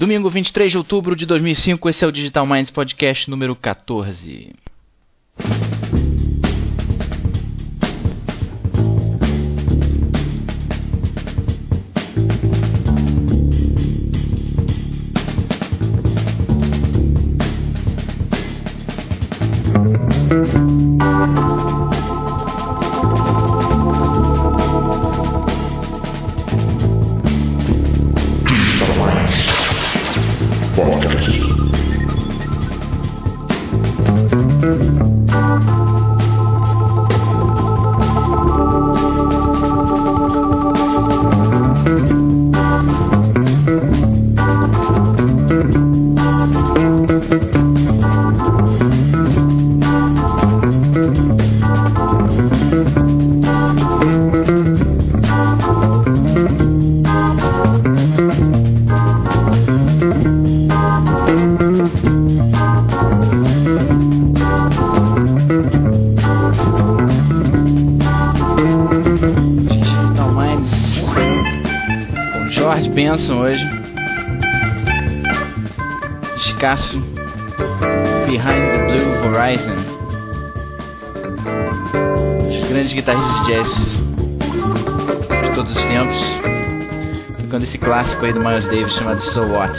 Domingo 23 de outubro de 2005, esse é o Digital Minds Podcast número 14. Chamado So What.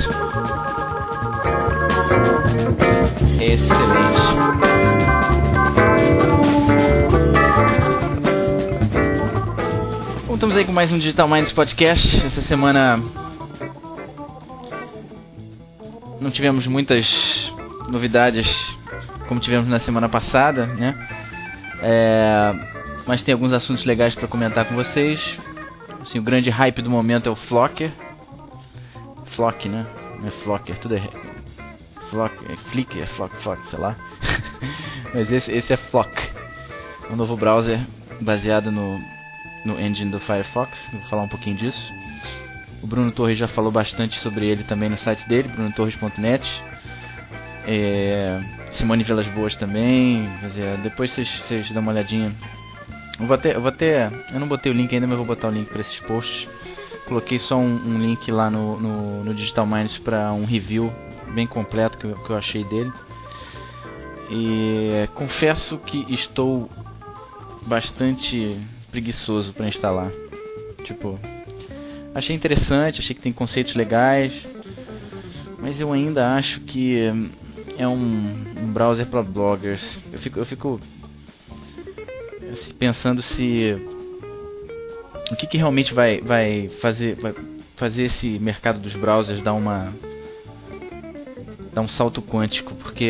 Excelente. Bom, estamos aí com mais um Digital Minds Podcast. Essa semana não tivemos muitas novidades como tivemos na semana passada, né? É, mas tem alguns assuntos legais para comentar com vocês. Assim, o grande hype do momento é o Flocker. Flock, né? Não é Flocker, tudo é Flock, é é Flock, Flock, sei lá. mas esse, esse é Flock. Um novo browser baseado no no engine do Firefox, vou falar um pouquinho disso. O Bruno Torres já falou bastante sobre ele também no site dele, brunotorres.net. É, Simone Velas Boas também. Dizer, depois vocês, vocês dão uma olhadinha. Eu vou, até, eu vou até. Eu não botei o link ainda, mas vou botar o link para esses posts. Coloquei só um, um link lá no, no, no Digital Minds para um review bem completo que eu, que eu achei dele. E confesso que estou bastante preguiçoso para instalar. Tipo, achei interessante, achei que tem conceitos legais, mas eu ainda acho que é um, um browser para bloggers. Eu fico, eu fico assim, pensando se o que, que realmente vai, vai fazer, vai fazer esse mercado dos browsers dar uma dar um salto quântico, porque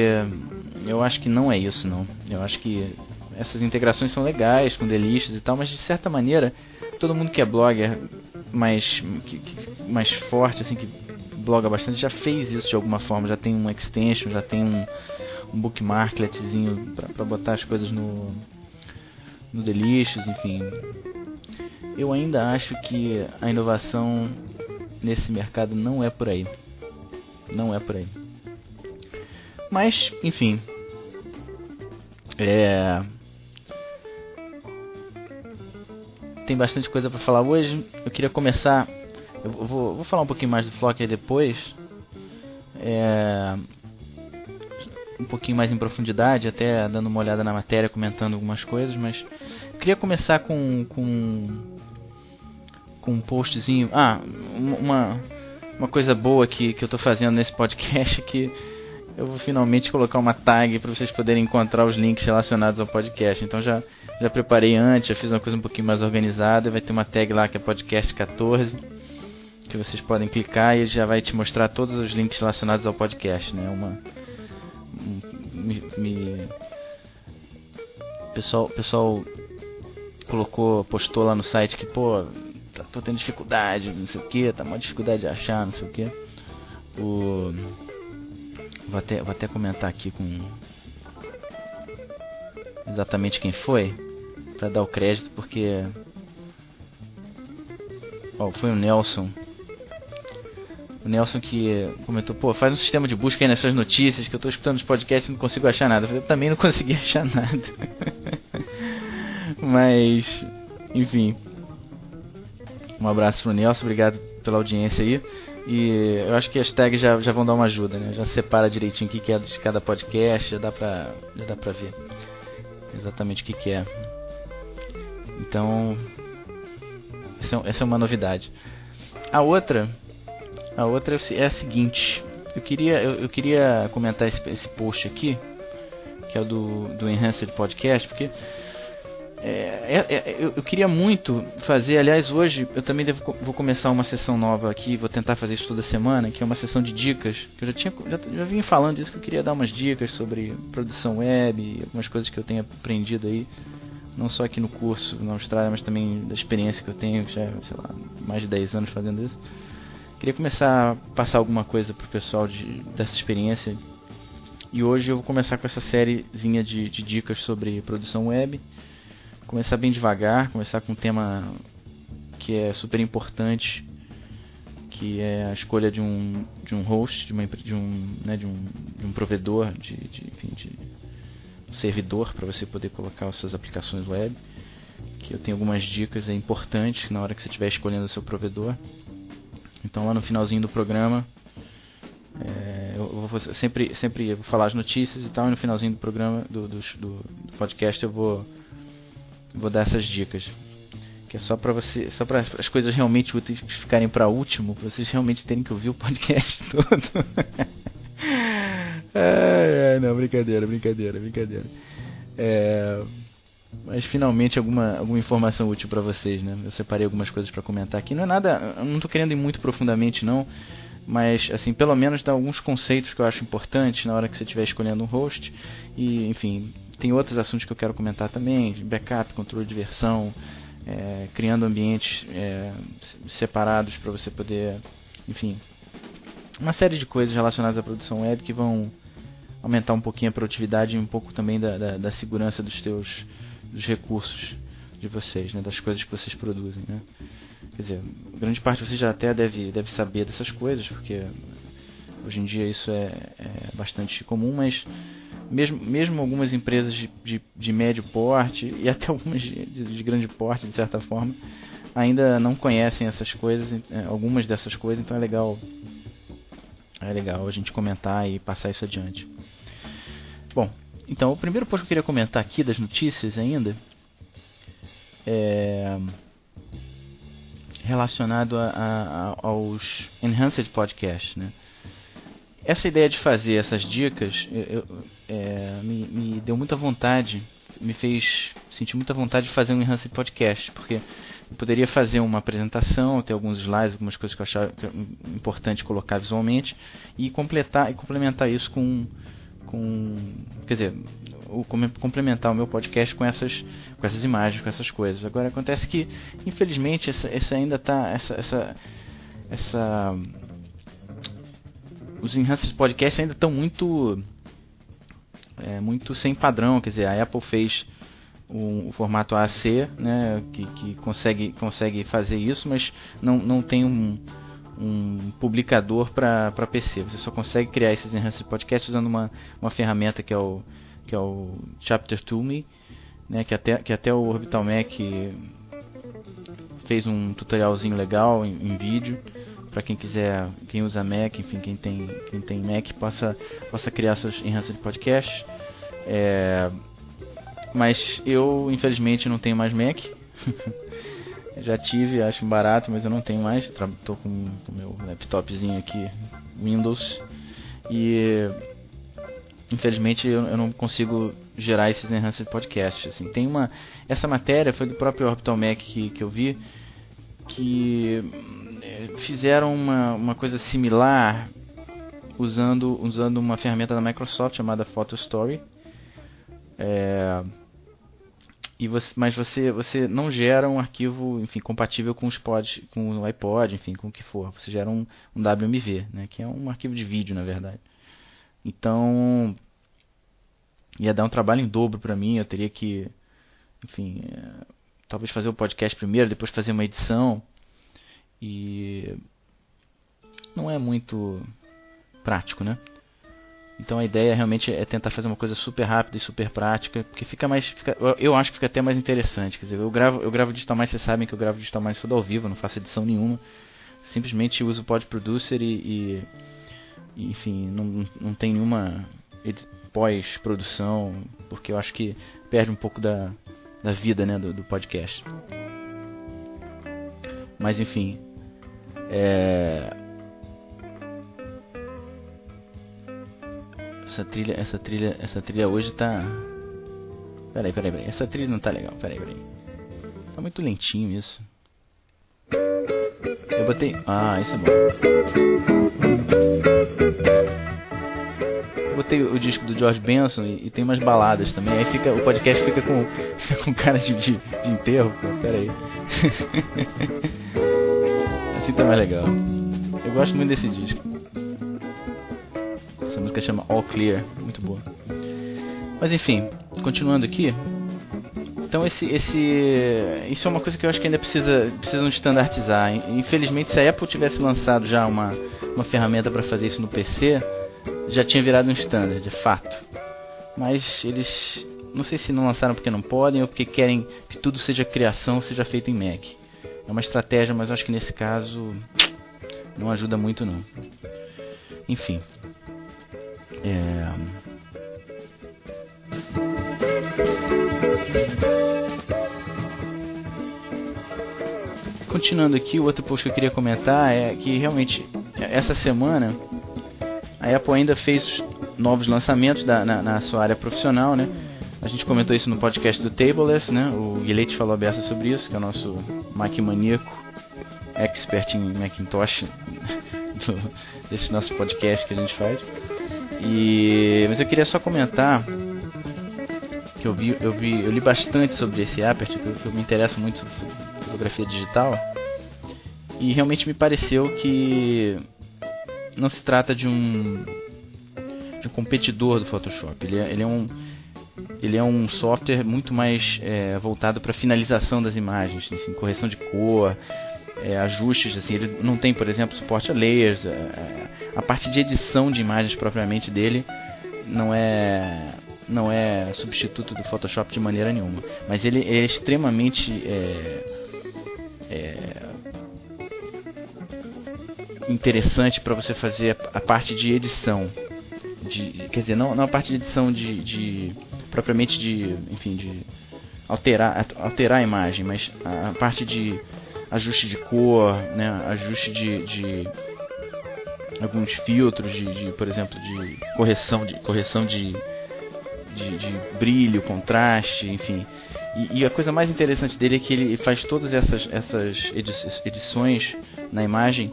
eu acho que não é isso não. Eu acho que essas integrações são legais com delicious e tal, mas de certa maneira todo mundo que é blogger mais que, que, mais forte assim que bloga bastante já fez isso de alguma forma, já tem um extension, já tem um, um bookmarkletzinho para botar as coisas no no delicious, enfim. Eu ainda acho que a inovação nesse mercado não é por aí. Não é por aí. Mas, enfim, é, tem bastante coisa para falar hoje. Eu queria começar. Eu vou, vou falar um pouquinho mais do Flocker depois. É, um pouquinho mais em profundidade, até dando uma olhada na matéria, comentando algumas coisas, mas queria começar com, com, com um postzinho. Ah, uma, uma coisa boa que, que eu estou fazendo nesse podcast é que eu vou finalmente colocar uma tag para vocês poderem encontrar os links relacionados ao podcast. Então já já preparei antes, já fiz uma coisa um pouquinho mais organizada. Vai ter uma tag lá que é podcast 14, que vocês podem clicar e já vai te mostrar todos os links relacionados ao podcast, né? Uma me, me pessoal, pessoal colocou, postou lá no site que pô, tá, tô tendo dificuldade, não sei o que, tá uma dificuldade de achar, não sei o que. O vou até vou até comentar aqui com exatamente quem foi para dar o crédito porque ó, foi o Nelson o Nelson que comentou, pô, faz um sistema de busca aí nas suas notícias, que eu tô escutando os podcasts e não consigo achar nada. Eu também não consegui achar nada. Mas, enfim. Um abraço pro Nelson, obrigado pela audiência aí. E eu acho que as tags já, já vão dar uma ajuda, né? Já separa direitinho o que, que é de cada podcast, já dá pra, já dá pra ver exatamente o que, que é. Então, essa, é é uma novidade. A outra, a outra é a seguinte. Eu queria, eu, eu queria comentar esse, esse post aqui, que é do, do Enhanced Podcast, porque é, é, é, eu, queria muito fazer, aliás, hoje eu também devo, vou começar uma sessão nova aqui, vou tentar fazer isso toda semana, que é uma sessão de dicas, que eu já tinha já, já vim falando disso, que eu queria dar umas dicas sobre produção web, algumas coisas que eu tenho aprendido aí, não só aqui no curso na Austrália, mas também da experiência que eu tenho, já, sei lá, mais de 10 anos fazendo isso. Queria começar a passar alguma coisa pro pessoal de, dessa experiência. E hoje eu vou começar com essa sériezinha de, de dicas sobre produção web começar bem devagar, começar com um tema que é super importante, que é a escolha de um, de um host, de, uma, de, um, né, de, um, de um provedor, de, de, enfim, de um servidor para você poder colocar as suas aplicações web. Que eu tenho algumas dicas é importantes na hora que você estiver escolhendo o seu provedor. Então lá no finalzinho do programa é, eu vou sempre, sempre vou falar as notícias e tal, e no finalzinho do programa, do, do, do podcast, eu vou vou dar essas dicas. Que é só para você, só para as coisas realmente úteis ficarem para último, pra vocês realmente terem que ouvir o podcast todo. ai, ai, não, brincadeira, brincadeira, brincadeira. É, mas finalmente alguma, alguma informação útil para vocês, né? Eu separei algumas coisas para comentar aqui. Não é nada, não estou querendo ir muito profundamente não, mas assim, pelo menos dar alguns conceitos que eu acho importantes na hora que você estiver escolhendo um host e, enfim, tem outros assuntos que eu quero comentar também, backup, controle de versão, é, criando ambientes é, separados para você poder, enfim, uma série de coisas relacionadas à produção web que vão aumentar um pouquinho a produtividade e um pouco também da, da, da segurança dos teus dos recursos de vocês, né, das coisas que vocês produzem, né. Quer dizer, grande parte de vocês já até deve, deve saber dessas coisas, porque hoje em dia isso é, é bastante comum, mas mesmo, mesmo algumas empresas de, de, de médio porte e até algumas de, de, grande porte, de certa forma, ainda não conhecem essas coisas, é, algumas dessas coisas, então é legal, é legal a gente comentar e passar isso adiante. Bom, então o primeiro ponto que eu queria comentar aqui das notícias ainda é relacionado a, a, aos Enhanced Podcasts, né? Essa ideia de fazer essas dicas eu, é, me, me, deu muita vontade, me fez sentir muita vontade de fazer um Enhanced Podcast, porque eu poderia fazer uma apresentação, ter alguns slides, algumas coisas que eu achava é importante colocar visualmente e completar e complementar isso com com quer dizer o, complementar o meu podcast com essas com essas imagens com essas coisas. Agora acontece que infelizmente essa, essa ainda está essa, essa essa os enhanced podcasts ainda estão muito é, muito sem padrão, quer dizer, a Apple fez o, o formato AAC, né, que, que, consegue, consegue fazer isso, mas não, não tem um, um publicador para PC. Você só consegue criar esses enhanced podcasts usando uma, uma ferramenta que é o, que é o Chapter To Me, né, que, até, que até o Orbital Mac fez um tutorialzinho legal em, em vídeo para quem quiser, quem usa Mac, enfim, quem tem, quem tem Mac possa, possa criar seus enhances de podcast. É, mas eu, infelizmente, não tenho mais Mac. Já tive, acho barato, mas eu não tenho mais. Estou com o meu laptopzinho aqui, Windows. E infelizmente eu, eu, não consigo gerar esses enhanced podcasts. Assim, tem uma, essa matéria foi do próprio Orbital Mac que, que eu vi que é, fizeram uma, uma coisa similar usando, usando uma ferramenta da Microsoft chamada Photo Story. É, e você, mas você, você não gera um arquivo enfim, compatível com, os pod, com o iPod, enfim, com o que for. Você gera um, um WMV, né, que é um arquivo de vídeo, na verdade. Então, ia dar um trabalho em dobro para mim. Eu teria que, enfim, é, talvez fazer o podcast primeiro, depois fazer uma edição. E não é muito prático, né? Então a ideia realmente é tentar fazer uma coisa super rápida e super prática, porque fica mais, fica, eu acho que fica até mais interessante. Quer dizer, eu gravo, eu gravo digital mais, vocês sabem que eu gravo digital mais tudo ao vivo, não faço edição nenhuma. simplesmente uso o Pod Producer e, e enfim, não, não tem nenhuma pós-produção, porque eu acho que perde um pouco da, da vida né, do, do podcast. Mas enfim, é... essa trilha, essa trilha, essa trilha hoje tá. Peraí, peraí, peraí. Essa trilha não tá legal. Peraí, peraí. Tá muito lentinho isso. Eu botei. Ah, isso é bom. Botei o disco do George Benson e, e, tem umas baladas também. Aí fica, o podcast fica com, com cara de, de, de enterro. Pô, pera aí. assim tá mais legal. Eu gosto muito desse disco. Essa música chama All Clear. Muito boa. Mas enfim, continuando aqui. Então esse, esse, isso é uma coisa que eu acho que ainda precisa, precisam standardizar. Infelizmente, se a Apple tivesse lançado já uma, uma ferramenta para fazer isso no PC, já tinha virado um standard, de fato. Mas eles, não sei se não lançaram porque não podem ou porque querem que tudo seja criação, seja feito em Mac. É uma estratégia, mas eu acho que nesse caso não ajuda muito não. Enfim. É... Continuando aqui, o outro post que eu queria comentar é que realmente essa semana a Apple ainda fez novos lançamentos da, na, na, sua área profissional, né? A gente comentou isso no podcast do Tableless, né? O Guilherme falou aberto sobre isso, que é o nosso Mac maníaco, expert em Macintosh do, desse nosso podcast que a gente faz. E mas eu queria só comentar que eu vi, eu vi, eu li bastante sobre esse Aperture, que eu me interesso muito por fotografia digital. E realmente me pareceu que não se trata de um de um competidor do Photoshop. Ele é, ele é um ele é um software muito mais é, voltado para finalização das imagens, assim, correção de cor, é, ajustes. Assim, ele não tem, por exemplo, suporte a layers. É, a parte de edição de imagens propriamente dele não é não é substituto do Photoshop de maneira nenhuma, mas ele é extremamente é, é, interessante para você fazer a, a, parte de edição, de, quer dizer, não, não a parte de edição de, de propriamente de, enfim, de alterar, alterar a imagem, mas a parte de ajuste de cor, né, ajuste de, de alguns filtros de, de, por exemplo, de correção de correção de de, de brilho, contraste, enfim. E, e, a coisa mais interessante dele é que ele faz todas essas, essas edições na imagem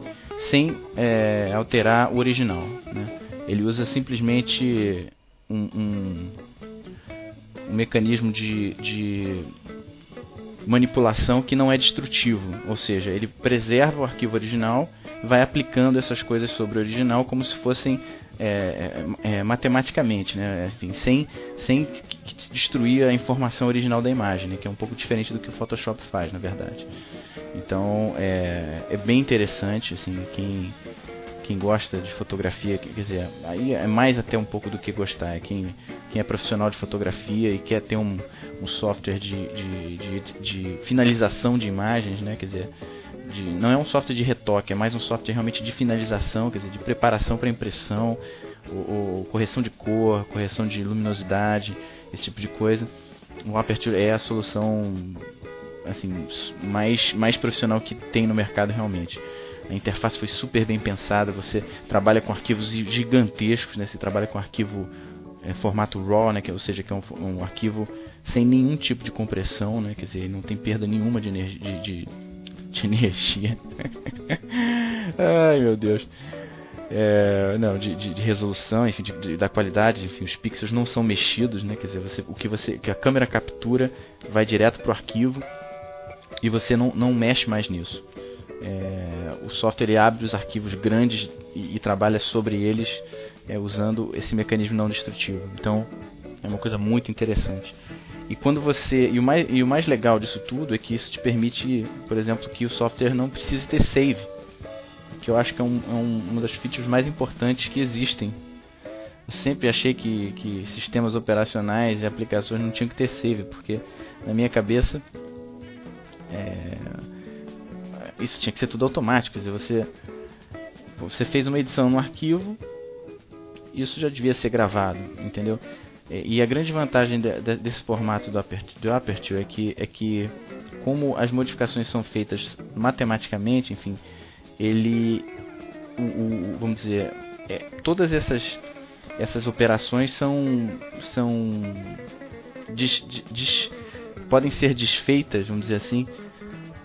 sem é, alterar o original. Né? Ele usa simplesmente um, um, um mecanismo de, de manipulação que não é destrutivo, ou seja, ele preserva o arquivo original, vai aplicando essas coisas sobre o original como se fossem é, é, é, matematicamente, né? Assim, sem, sem destruir a informação original da imagem, né? que é um pouco diferente do que o Photoshop faz, na verdade. Então é, é bem interessante, assim, quem, quem gosta de fotografia, quer dizer, aí é mais até um pouco do que gostar, é quem, quem é profissional de fotografia e quer ter um, um software de, de, de, de finalização de imagens, né? Quer dizer, de, não é um software de retoque, é mais um software realmente de finalização, quer dizer, de preparação para impressão, ou, correção de cor, correção de luminosidade, esse tipo de coisa. O Aperture é a solução assim mais mais profissional que tem no mercado realmente. A interface foi super bem pensada, você trabalha com arquivos gigantescos, né? Você trabalha com arquivo é, formato RAW, né? Que, ou seja, que é um, um, arquivo sem nenhum tipo de compressão, né? Quer dizer, não tem perda nenhuma de, energia, de, de de energia. Ai meu Deus. É, não, de, de, de, resolução, enfim, de, da qualidade, enfim, os pixels não são mexidos, né? Quer dizer, você, o que você, que a câmera captura vai direto para o arquivo e você não, não mexe mais nisso. É, o software abre os arquivos grandes e, e trabalha sobre eles é, usando esse mecanismo não destrutivo. Então, é uma coisa muito interessante. E quando você e o mais e o mais legal disso tudo é que isso te permite, por exemplo, que o software não precise ter save, que eu acho que é, um, é um, uma das features mais importantes que existem. Eu sempre achei que, que sistemas operacionais e aplicações não tinham que ter save, porque na minha cabeça é, isso tinha que ser tudo automático, dizer, você você fez uma edição no arquivo, isso já devia ser gravado, entendeu? E a grande vantagem de, de, desse formato do Aperture, do Aperture é que é que como as modificações são feitas matematicamente, enfim, ele o, o vamos dizer, é, todas essas essas operações são são des, des, podem ser desfeitas, vamos dizer assim,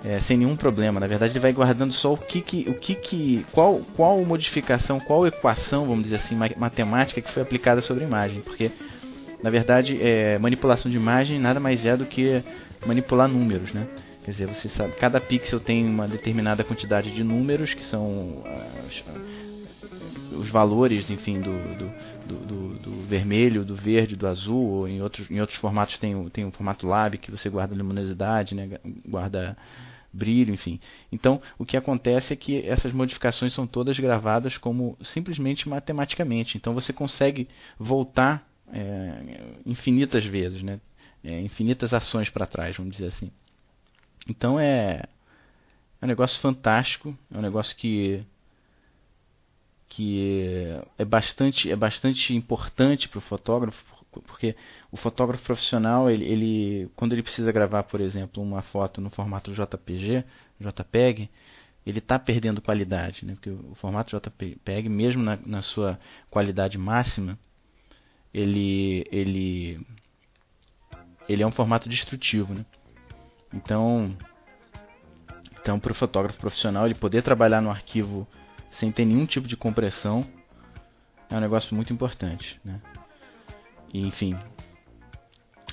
é, sem nenhum problema. Na verdade, ele vai guardando só o que, que o que, que qual qual modificação, qual equação, vamos dizer assim, matemática que foi aplicada sobre a imagem, porque na verdade, é, manipulação de imagem nada mais é do que manipular números, né? Quer dizer, você sabe, cada pixel tem uma determinada quantidade de números que são os valores, enfim, do, do, do, do, vermelho, do verde, do azul, ou em outros, em outros formatos tem, tem o formato lab que você guarda luminosidade, né, guarda brilho, enfim. Então, o que acontece é que essas modificações são todas gravadas como simplesmente matematicamente. Então, você consegue voltar é, infinitas vezes, né? É, infinitas ações para trás, vamos dizer assim. Então é, é um negócio fantástico, é um negócio que que é bastante é bastante importante para o fotógrafo porque o fotógrafo profissional ele, ele quando ele precisa gravar por exemplo uma foto no formato JPG JPEG ele está perdendo qualidade né porque o formato JPEG mesmo na, na sua qualidade máxima ele ele ele é um formato destrutivo, né? Então, então para o fotógrafo profissional ele poder trabalhar no arquivo sem ter nenhum tipo de compressão é um negócio muito importante, né? E, enfim,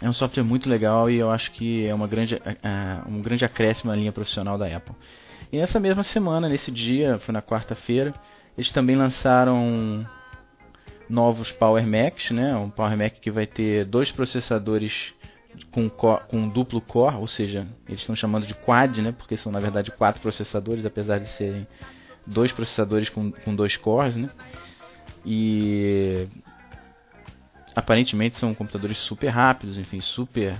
é um software muito legal e eu acho que é uma grande, uh, um grande acréscimo na linha profissional da Apple. E nessa mesma semana, nesse dia, foi na quarta-feira, eles também lançaram novos Power Macs, né? Um Power Mac que vai ter dois processadores com, com duplo core, ou seja, eles estão chamando de quad, né? Porque são na verdade quatro processadores, apesar de serem dois processadores com, com dois cores, né? E aparentemente são computadores super rápidos, enfim, super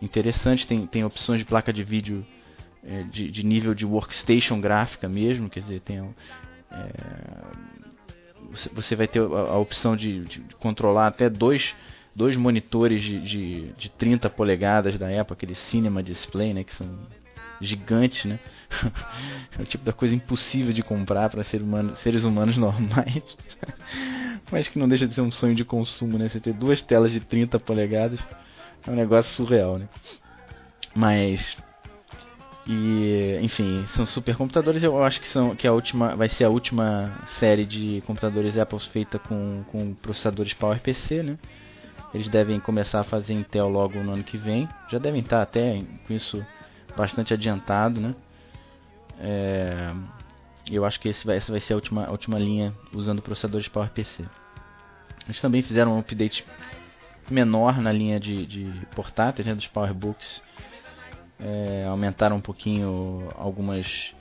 interessantes. Tem, tem opções de placa de vídeo é, de, de, nível de workstation gráfica mesmo, quer dizer, tem é, você vai ter a, a opção de, de, controlar até dois, dois monitores de, de, de 30 polegadas da época, aquele Cinema Display, né, que são gigantes, né? é o tipo da coisa impossível de comprar para ser humano, seres humanos normais. Mas que não deixa de ser um sonho de consumo, né? Você ter duas telas de 30 polegadas é um negócio surreal, né? Mas e, enfim, são supercomputadores. Eu acho que são que a última vai ser a última série de computadores Apple feita com, com processadores PowerPC, né? Eles devem começar a fazer Intel logo no ano que vem. Já devem estar até com isso bastante adiantado, né? É, eu acho que vai, essa vai ser a última, a última linha usando processadores PowerPC. Eles também fizeram um update menor na linha de, de portáteis, né, dos PowerBooks é, aumentaram um pouquinho algumas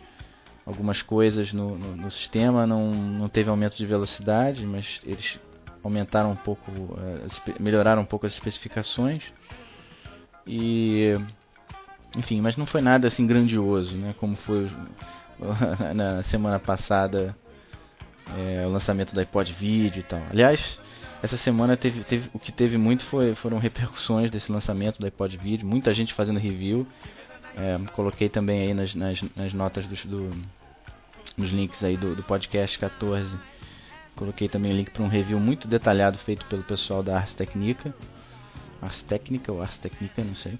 algumas coisas no, no, no, sistema, não, não teve aumento de velocidade, mas eles aumentaram um pouco, é, melhoraram um pouco as especificações e enfim, mas não foi nada assim grandioso, né? Como foi na semana passada é, o lançamento do iPod Video e tal. Aliás, essa semana teve, teve, o que teve muito foi, foram repercussões desse lançamento do iPod Video, muita gente fazendo review. É, coloquei também aí nas, nas, nas notas dos, do, links aí do, do podcast 14. Coloquei também link para um review muito detalhado feito pelo pessoal da Ars Technica. Ars Técnica ou Ars Técnica, não sei.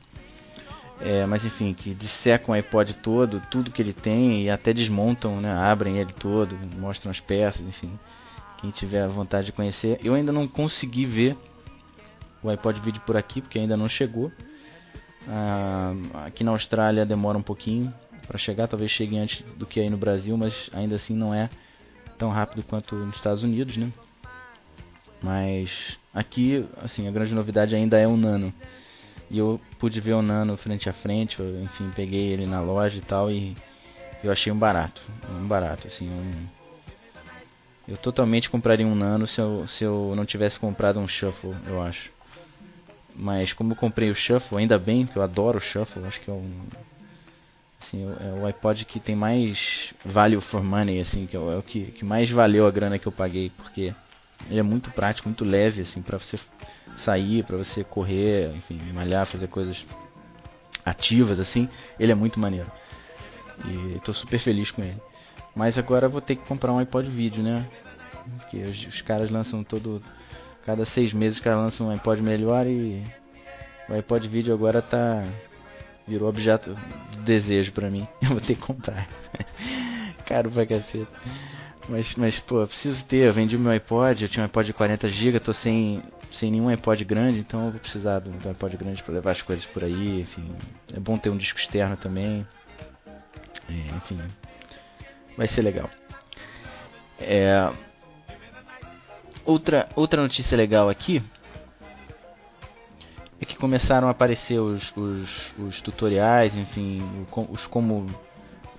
É, mas enfim, que dissecam o iPod todo, tudo que ele tem e até desmontam, né, abrem ele todo, mostram as peças, enfim. Quem tiver vontade de conhecer. Eu ainda não consegui ver o iPod Video por aqui, porque ainda não chegou. Ah, aqui na Austrália demora um pouquinho para chegar, talvez chegue antes do que aí no Brasil, mas ainda assim não é tão rápido quanto nos Estados Unidos, né? Mas aqui, assim, a grande novidade ainda é o Nano. E eu pude ver o Nano frente a frente, eu, enfim, peguei ele na loja e tal e eu achei um barato, um barato, assim, um, eu totalmente compraria um Nano se eu, se eu não tivesse comprado um Shuffle, eu acho. Mas como eu comprei o Shuffle, ainda bem, que eu adoro o Shuffle, acho que é um Assim, é o iPod que tem mais value for money, assim, que é o, é o que, que mais valeu a grana que eu paguei, porque ele é muito prático, muito leve, assim, para você sair, para você correr, enfim, malhar, fazer coisas ativas, assim, ele é muito maneiro. E estou super feliz com ele. Mas agora vou ter que comprar um iPod vídeo, né? Porque os, os caras lançam todo. Cada seis meses os caras lançam um iPod melhor e o iPod vídeo agora tá. Virou objeto de desejo pra mim. Eu vou ter que comprar. Caro pra caceta. Mas, mas, pô, eu preciso ter. Eu vendi meu iPod, eu tinha um iPod de 40 GB, tô sem, sem nenhum iPod grande, então eu vou precisar do, do iPod grande para levar as coisas por aí. Enfim, é bom ter um disco externo também. É, enfim, vai ser legal. É, outra, outra notícia legal aqui é que começaram a aparecer os, os, os tutoriais, enfim, os como,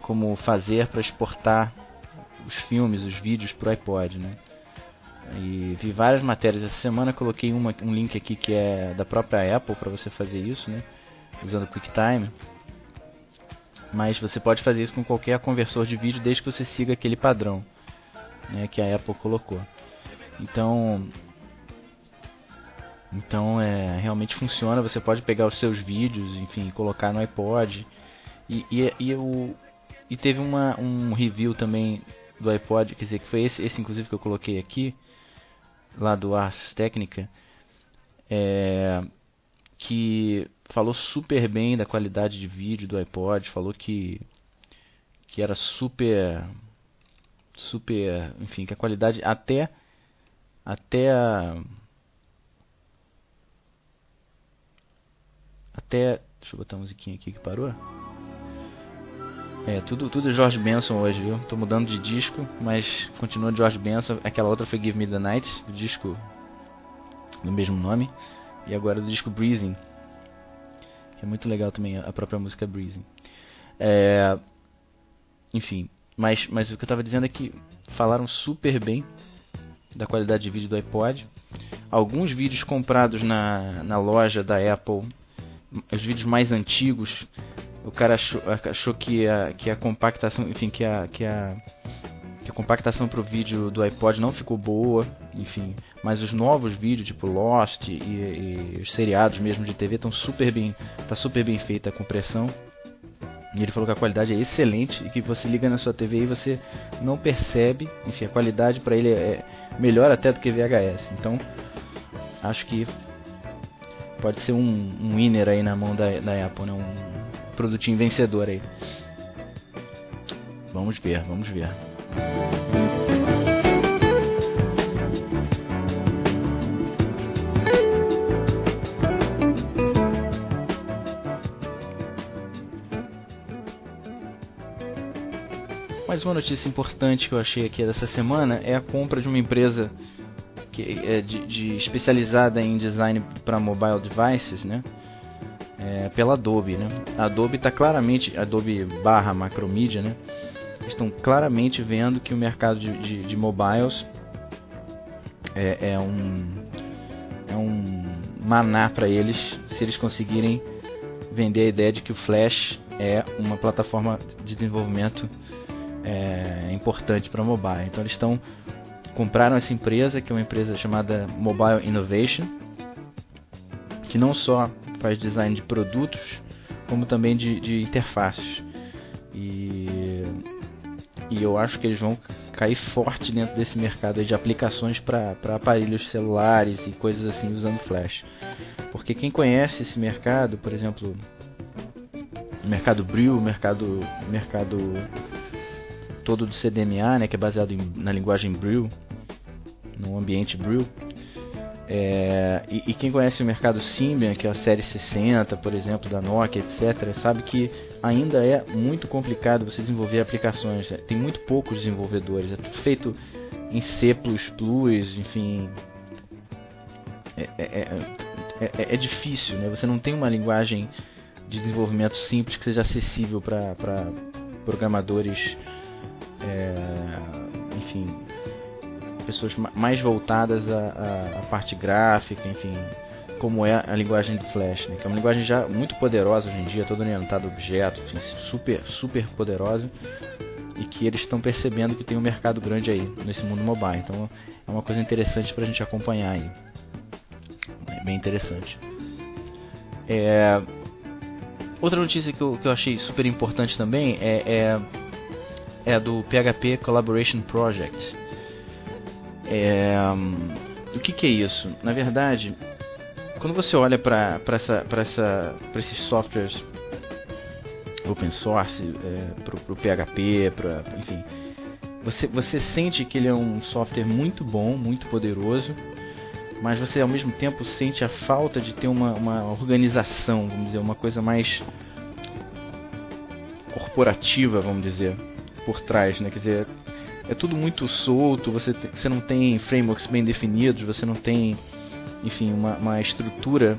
como fazer para exportar os filmes, os vídeos pro iPod, né? E vi várias matérias essa semana, coloquei uma, um link aqui que é da própria Apple para você fazer isso, né? Usando o QuickTime. Mas você pode fazer isso com qualquer conversor de vídeo desde que você siga aquele padrão, né, que a Apple colocou. Então, então é realmente funciona. Você pode pegar os seus vídeos, enfim, colocar no iPod. E, e, e, e teve uma, um review também do iPod, quer dizer, que foi esse, esse inclusive que eu coloquei aqui, lá do Ars Técnica, é, que falou super bem da qualidade de vídeo do iPod, falou que, que era super, super, enfim, que a qualidade até, até a, até, deixa eu botar a musiquinha aqui que parou. É, tudo, tudo George Benson hoje, viu? Tô mudando de disco, mas continua George Benson. Aquela outra foi Give Me the Night, do disco do mesmo nome. E agora do disco Breezing, que é muito legal também a própria música Breezing. É, enfim, mas, mas o que eu estava dizendo é que falaram super bem da qualidade de vídeo do iPod. Alguns vídeos comprados na, na loja da Apple, os vídeos mais antigos, o cara achou, achou que, a, que a compactação, enfim, que a, que a, que a compactação pro vídeo do iPod não ficou boa, enfim, mas os novos vídeos, tipo Lost e, e os seriados mesmo de TV estão super bem, tá super bem feita a compressão. E ele falou que a qualidade é excelente e que você liga na sua TV e você não percebe, enfim, a qualidade para ele é melhor até do que VHS. Então, acho que pode ser um, um winner aí na mão da, da Apple, né? Um, produtinho vencedor aí. Vamos ver, vamos ver. Mais uma notícia importante que eu achei aqui dessa semana é a compra de uma empresa que é de, de especializada em design para mobile devices, né? é, pela Adobe, né? A Adobe está claramente, Adobe barra Macromedia, né? Estão claramente vendo que o mercado de, de, de mobiles é, é, um é um maná para eles se eles conseguirem vender a ideia de que o Flash é uma plataforma de desenvolvimento é, importante para mobile. Então eles estão compraram essa empresa que é uma empresa chamada Mobile Innovation que não só faz design de produtos, como também de, de interfaces. E, e eu acho que eles vão cair forte dentro desse mercado de aplicações para aparelhos celulares e coisas assim usando flash. Porque quem conhece esse mercado, por exemplo, mercado Brill, o mercado, mercado todo do CDMA, né, que é baseado em, na linguagem Brill, no ambiente Brill, é, e, e, quem conhece o mercado Symbian, que é a série 60, por exemplo, da Nokia, etc., sabe que ainda é muito complicado você desenvolver aplicações. Tem muito poucos desenvolvedores. É tudo feito em C++, enfim. É, é, é, é difícil, né? Você não tem uma linguagem de desenvolvimento simples que seja acessível para programadores, enfim, pessoas mais voltadas à, à, à parte gráfica, enfim, como é a linguagem do Flash, né? que é uma linguagem já muito poderosa hoje em dia, toda orientada a objetos, assim, super, super poderosa, e que eles estão percebendo que tem um mercado grande aí nesse mundo mobile. Então é uma coisa interessante para a gente acompanhar aí. É bem interessante. É... Outra notícia que eu, que eu achei super importante também é, é, é do PHP Collaboration Project. É, o que, que é isso? Na verdade, quando você olha para esses softwares open source, é, para o PHP, pra, enfim, você, você sente que ele é um software muito bom, muito poderoso, mas você ao mesmo tempo sente a falta de ter uma, uma organização, vamos dizer, uma coisa mais corporativa, vamos dizer, por trás, né? Quer dizer, é tudo muito solto, você, você não tem frameworks bem definidos, você não tem, enfim, uma, uma estrutura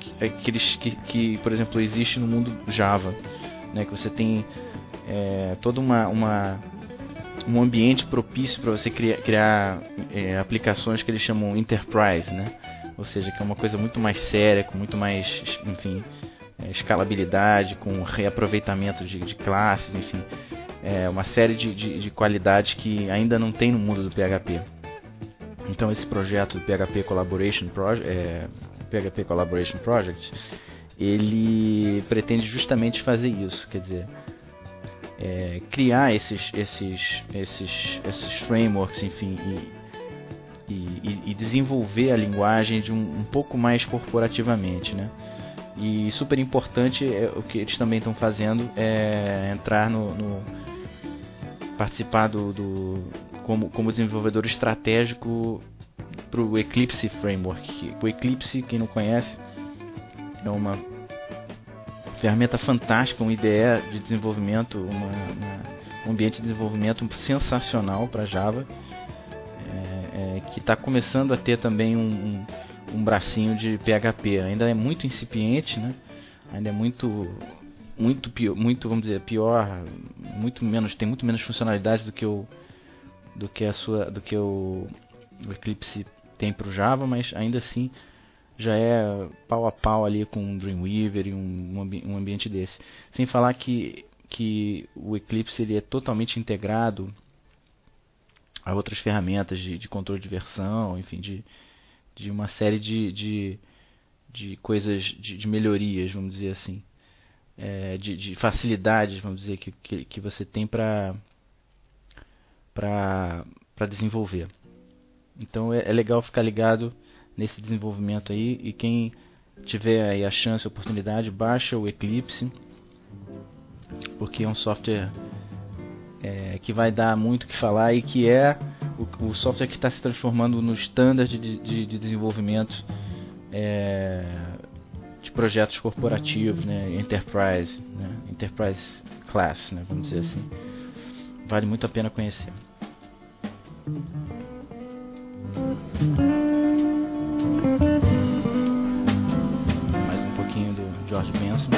que, é, que, que, por exemplo, existe no mundo Java, né? Que você tem é, toda uma, uma um ambiente propício para você criar, criar é, aplicações que eles chamam enterprise, né? Ou seja, que é uma coisa muito mais séria, com muito mais, enfim, é, escalabilidade, com reaproveitamento de, de classes, enfim, é, uma série de, de, de, qualidades que ainda não tem no mundo do PHP. Então esse projeto do PHP Collaboration Project, é, PHP Collaboration Project, ele pretende justamente fazer isso, quer dizer, é, criar esses, esses, esses, esses frameworks, enfim, e, e, e desenvolver a linguagem de um, um, pouco mais corporativamente, né? E super importante é, o que eles também estão fazendo é entrar no, no participar do, do, como, como desenvolvedor estratégico para o Eclipse Framework. O Eclipse, quem não conhece, é uma ferramenta fantástica, uma ideia de desenvolvimento, uma, uma, um ambiente de desenvolvimento sensacional para Java, é, é, que está começando a ter também um, um, um, bracinho de PHP. Ainda é muito incipiente, né? ainda é muito muito pior, muito vamos dizer pior, muito menos tem muito menos funcionalidade do que o do que a sua do que o, o Eclipse tem para o Java, mas ainda assim já é pau a pau ali com o Dreamweaver e um, um, ambiente desse. Sem falar que, que o Eclipse ele é totalmente integrado a outras ferramentas de, de controle de versão, enfim, de, de uma série de, de, de coisas, de, de melhorias, vamos dizer assim. É, de, de, facilidades, vamos dizer, que, que, que você tem para desenvolver. Então é, é legal ficar ligado nesse desenvolvimento aí e quem tiver aí a chance, a oportunidade, baixa o Eclipse porque é um software é, que vai dar muito o que falar e que é o, o software que está se transformando no standard de, de, de desenvolvimento é, projetos corporativos, né, enterprise, né, enterprise class, né, vamos dizer assim. Vale muito a pena conhecer. George Benson.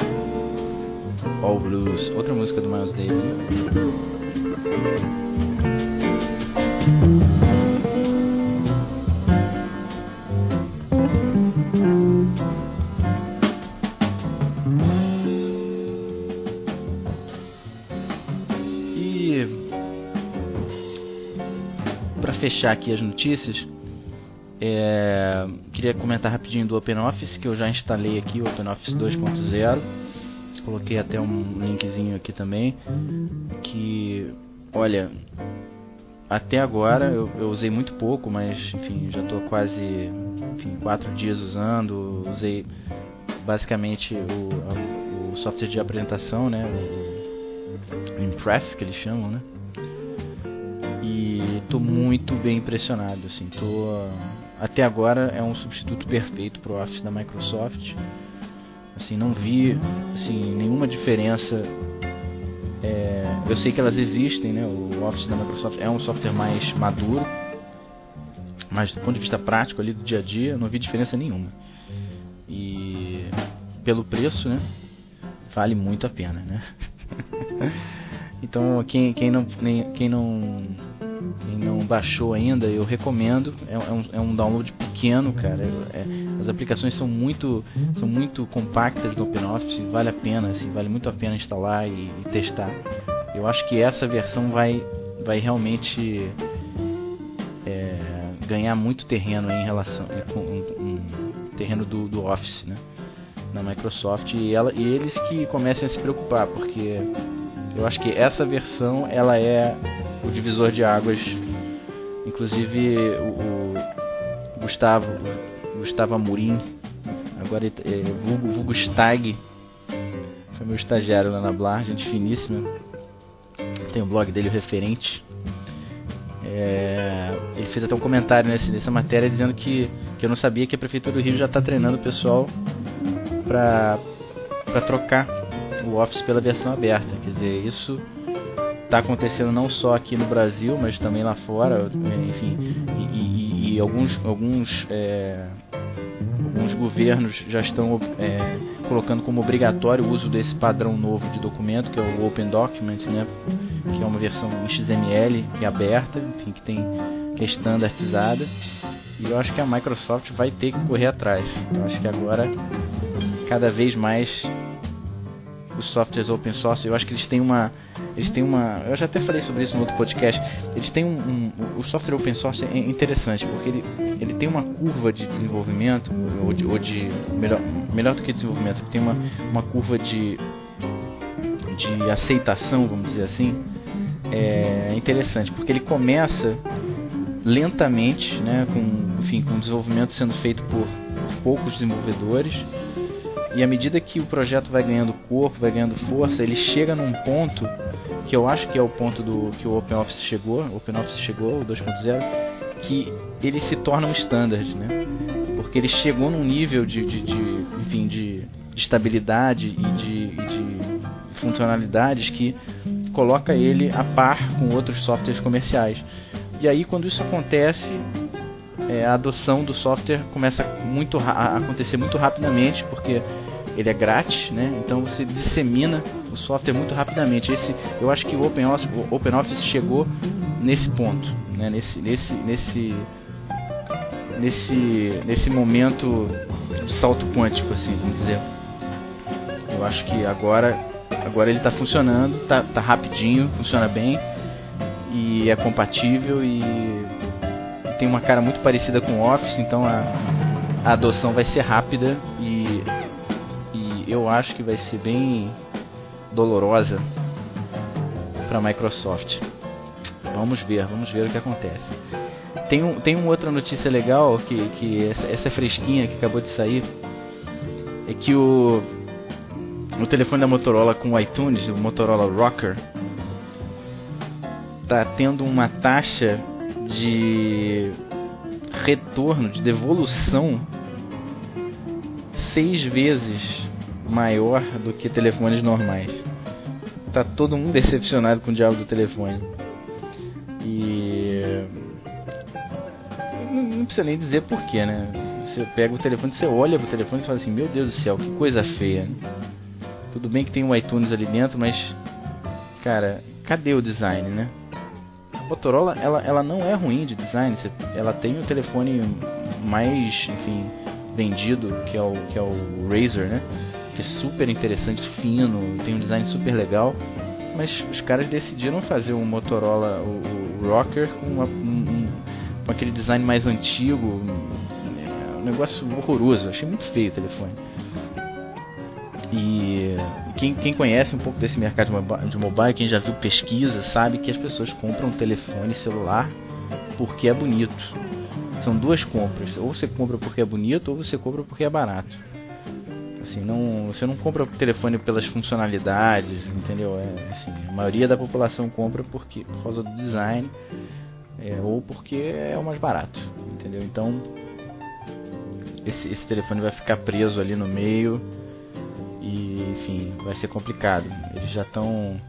All Blues, outra música do Miles Davis. Fechar aqui as notícias, é, queria comentar rapidinho do OpenOffice que eu já instalei aqui, o OpenOffice 2.0. Coloquei até um linkzinho aqui também. Que, olha, até agora eu, eu usei muito pouco, mas enfim, já estou quase enfim, quatro dias usando. Usei basicamente o, o software de apresentação, né? O Impress que eles chamam, né? E estou muito bem impressionado, assim, tô até agora é um substituto perfeito para o Office da Microsoft. Assim, não vi assim, nenhuma diferença. É, eu sei que elas existem, né? O Office da Microsoft é um software mais maduro, mas do ponto de vista prático ali do dia a dia, não vi diferença nenhuma. E pelo preço, né? Vale muito a pena, né? então quem, quem não quem não não baixou ainda, eu recomendo. É, é, um, é um, download pequeno, cara. É, as aplicações são muito, são muito compactas no OpenOffice. Vale a pena, assim, vale muito a pena instalar e, e testar. Eu acho que essa versão vai, vai realmente é, ganhar muito terreno em relação com um, um terreno do, do Office, né? Na Microsoft e, ela, e eles que comecem a se preocupar, porque eu acho que essa versão ela é o divisor de águas. Inclusive o, o Gustavo, Gustavo Amorim, agora é, vulgo, vulgo Stag, foi meu estagiário lá na Blar, gente finíssima. Tem o blog dele, o Referente. É, ele fez até um comentário nesse, nessa matéria dizendo que, que eu não sabia que a Prefeitura do Rio já está treinando o pessoal para trocar o Office pela versão aberta. Quer dizer, isso está acontecendo não só aqui no Brasil, mas também lá fora, enfim, e, e, e alguns, alguns, é, alguns governos já estão é, colocando como obrigatório o uso desse padrão novo de documento, que é o Open Document, né, que é uma versão XML, que é aberta, enfim, que tem que é standardizada. E eu acho que a Microsoft vai ter que correr atrás. Eu acho que agora cada vez mais os softwares open source, eu acho que eles têm uma eles têm uma, eu já até falei sobre isso no outro podcast. Eles têm um, um o software open source é interessante porque ele, ele tem uma curva de desenvolvimento ou de, ou de melhor, melhor do que desenvolvimento, ele tem uma, uma curva de de aceitação, vamos dizer assim, é interessante porque ele começa lentamente, né, com enfim, com desenvolvimento sendo feito por poucos desenvolvedores e à medida que o projeto vai ganhando corpo, vai ganhando força, ele chega num ponto que eu acho que é o ponto do que o OpenOffice chegou, o OpenOffice chegou, o 2.0, que ele se torna um standard, né? Porque ele chegou num nível de, de, de enfim, de, de, estabilidade e de, de funcionalidades que coloca ele a par com outros softwares comerciais. E aí quando isso acontece, é, a adoção do software começa muito a acontecer muito rapidamente, porque ele é grátis, né? Então você dissemina o software muito rapidamente. Esse, eu acho que o OpenOffice, o OpenOffice chegou nesse ponto, né? Nesse, nesse, nesse, nesse, nesse momento salto quântico, assim, vamos dizer. Eu acho que agora, agora ele está funcionando, está tá rapidinho, funciona bem e é compatível e tem uma cara muito parecida com o Office, então a, a adoção vai ser rápida e, e eu acho que vai ser bem dolorosa para a Microsoft. Vamos ver, vamos ver o que acontece. Tem, um, tem uma outra notícia legal que, que essa, essa fresquinha que acabou de sair é que o, o telefone da Motorola com o iTunes, o Motorola Rocker, tá tendo uma taxa de retorno, de devolução seis vezes maior do que telefones normais. Tá todo mundo decepcionado com o diabo do telefone. E não, não precisa nem dizer porquê, né? Você pega o telefone, você olha pro telefone e fala assim: Meu Deus do céu, que coisa feia. Tudo bem que tem um iTunes ali dentro, mas cara, cadê o design, né? Motorola ela, ela não é ruim de design, ela tem o telefone mais, enfim, vendido, que é o que é o Razer, né? Que é super interessante, fino, tem um design super legal. Mas os caras decidiram fazer um Motorola, o, o Rocker, com, uma, um, com aquele design mais antigo, é um negócio horroroso. Achei muito feio o telefone. E quem, quem conhece um pouco desse mercado de mobile, quem já viu pesquisa, sabe que as pessoas compram telefone celular porque é bonito. São duas compras. Ou você compra porque é bonito, ou você compra porque é barato. Assim, não, você não compra o telefone pelas funcionalidades, entendeu? É, assim, a maioria da população compra porque, por causa do design é, ou porque é o mais barato, entendeu? Então esse, esse telefone vai ficar preso ali no meio e enfim, vai ser complicado. Eles já estão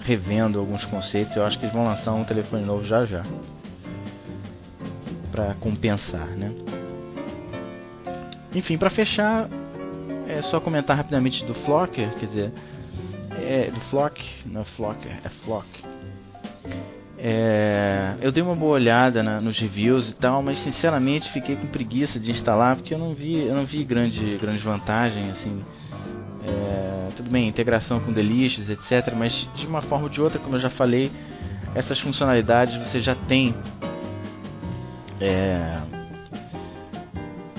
revendo alguns conceitos. Eu acho que eles vão lançar um telefone novo já já para compensar, né? Enfim, para fechar, é só comentar rapidamente do Flocker, quer dizer, é, do Flock, não é Flocker, é Flock. É, eu dei uma boa olhada nos reviews e tal, mas sinceramente fiquei com preguiça de instalar porque eu não vi, eu não vi grande, grande vantagem assim. Tudo bem, integração com Delicious, etc. Mas de uma forma ou de outra, como eu já falei, essas funcionalidades você já tem. É,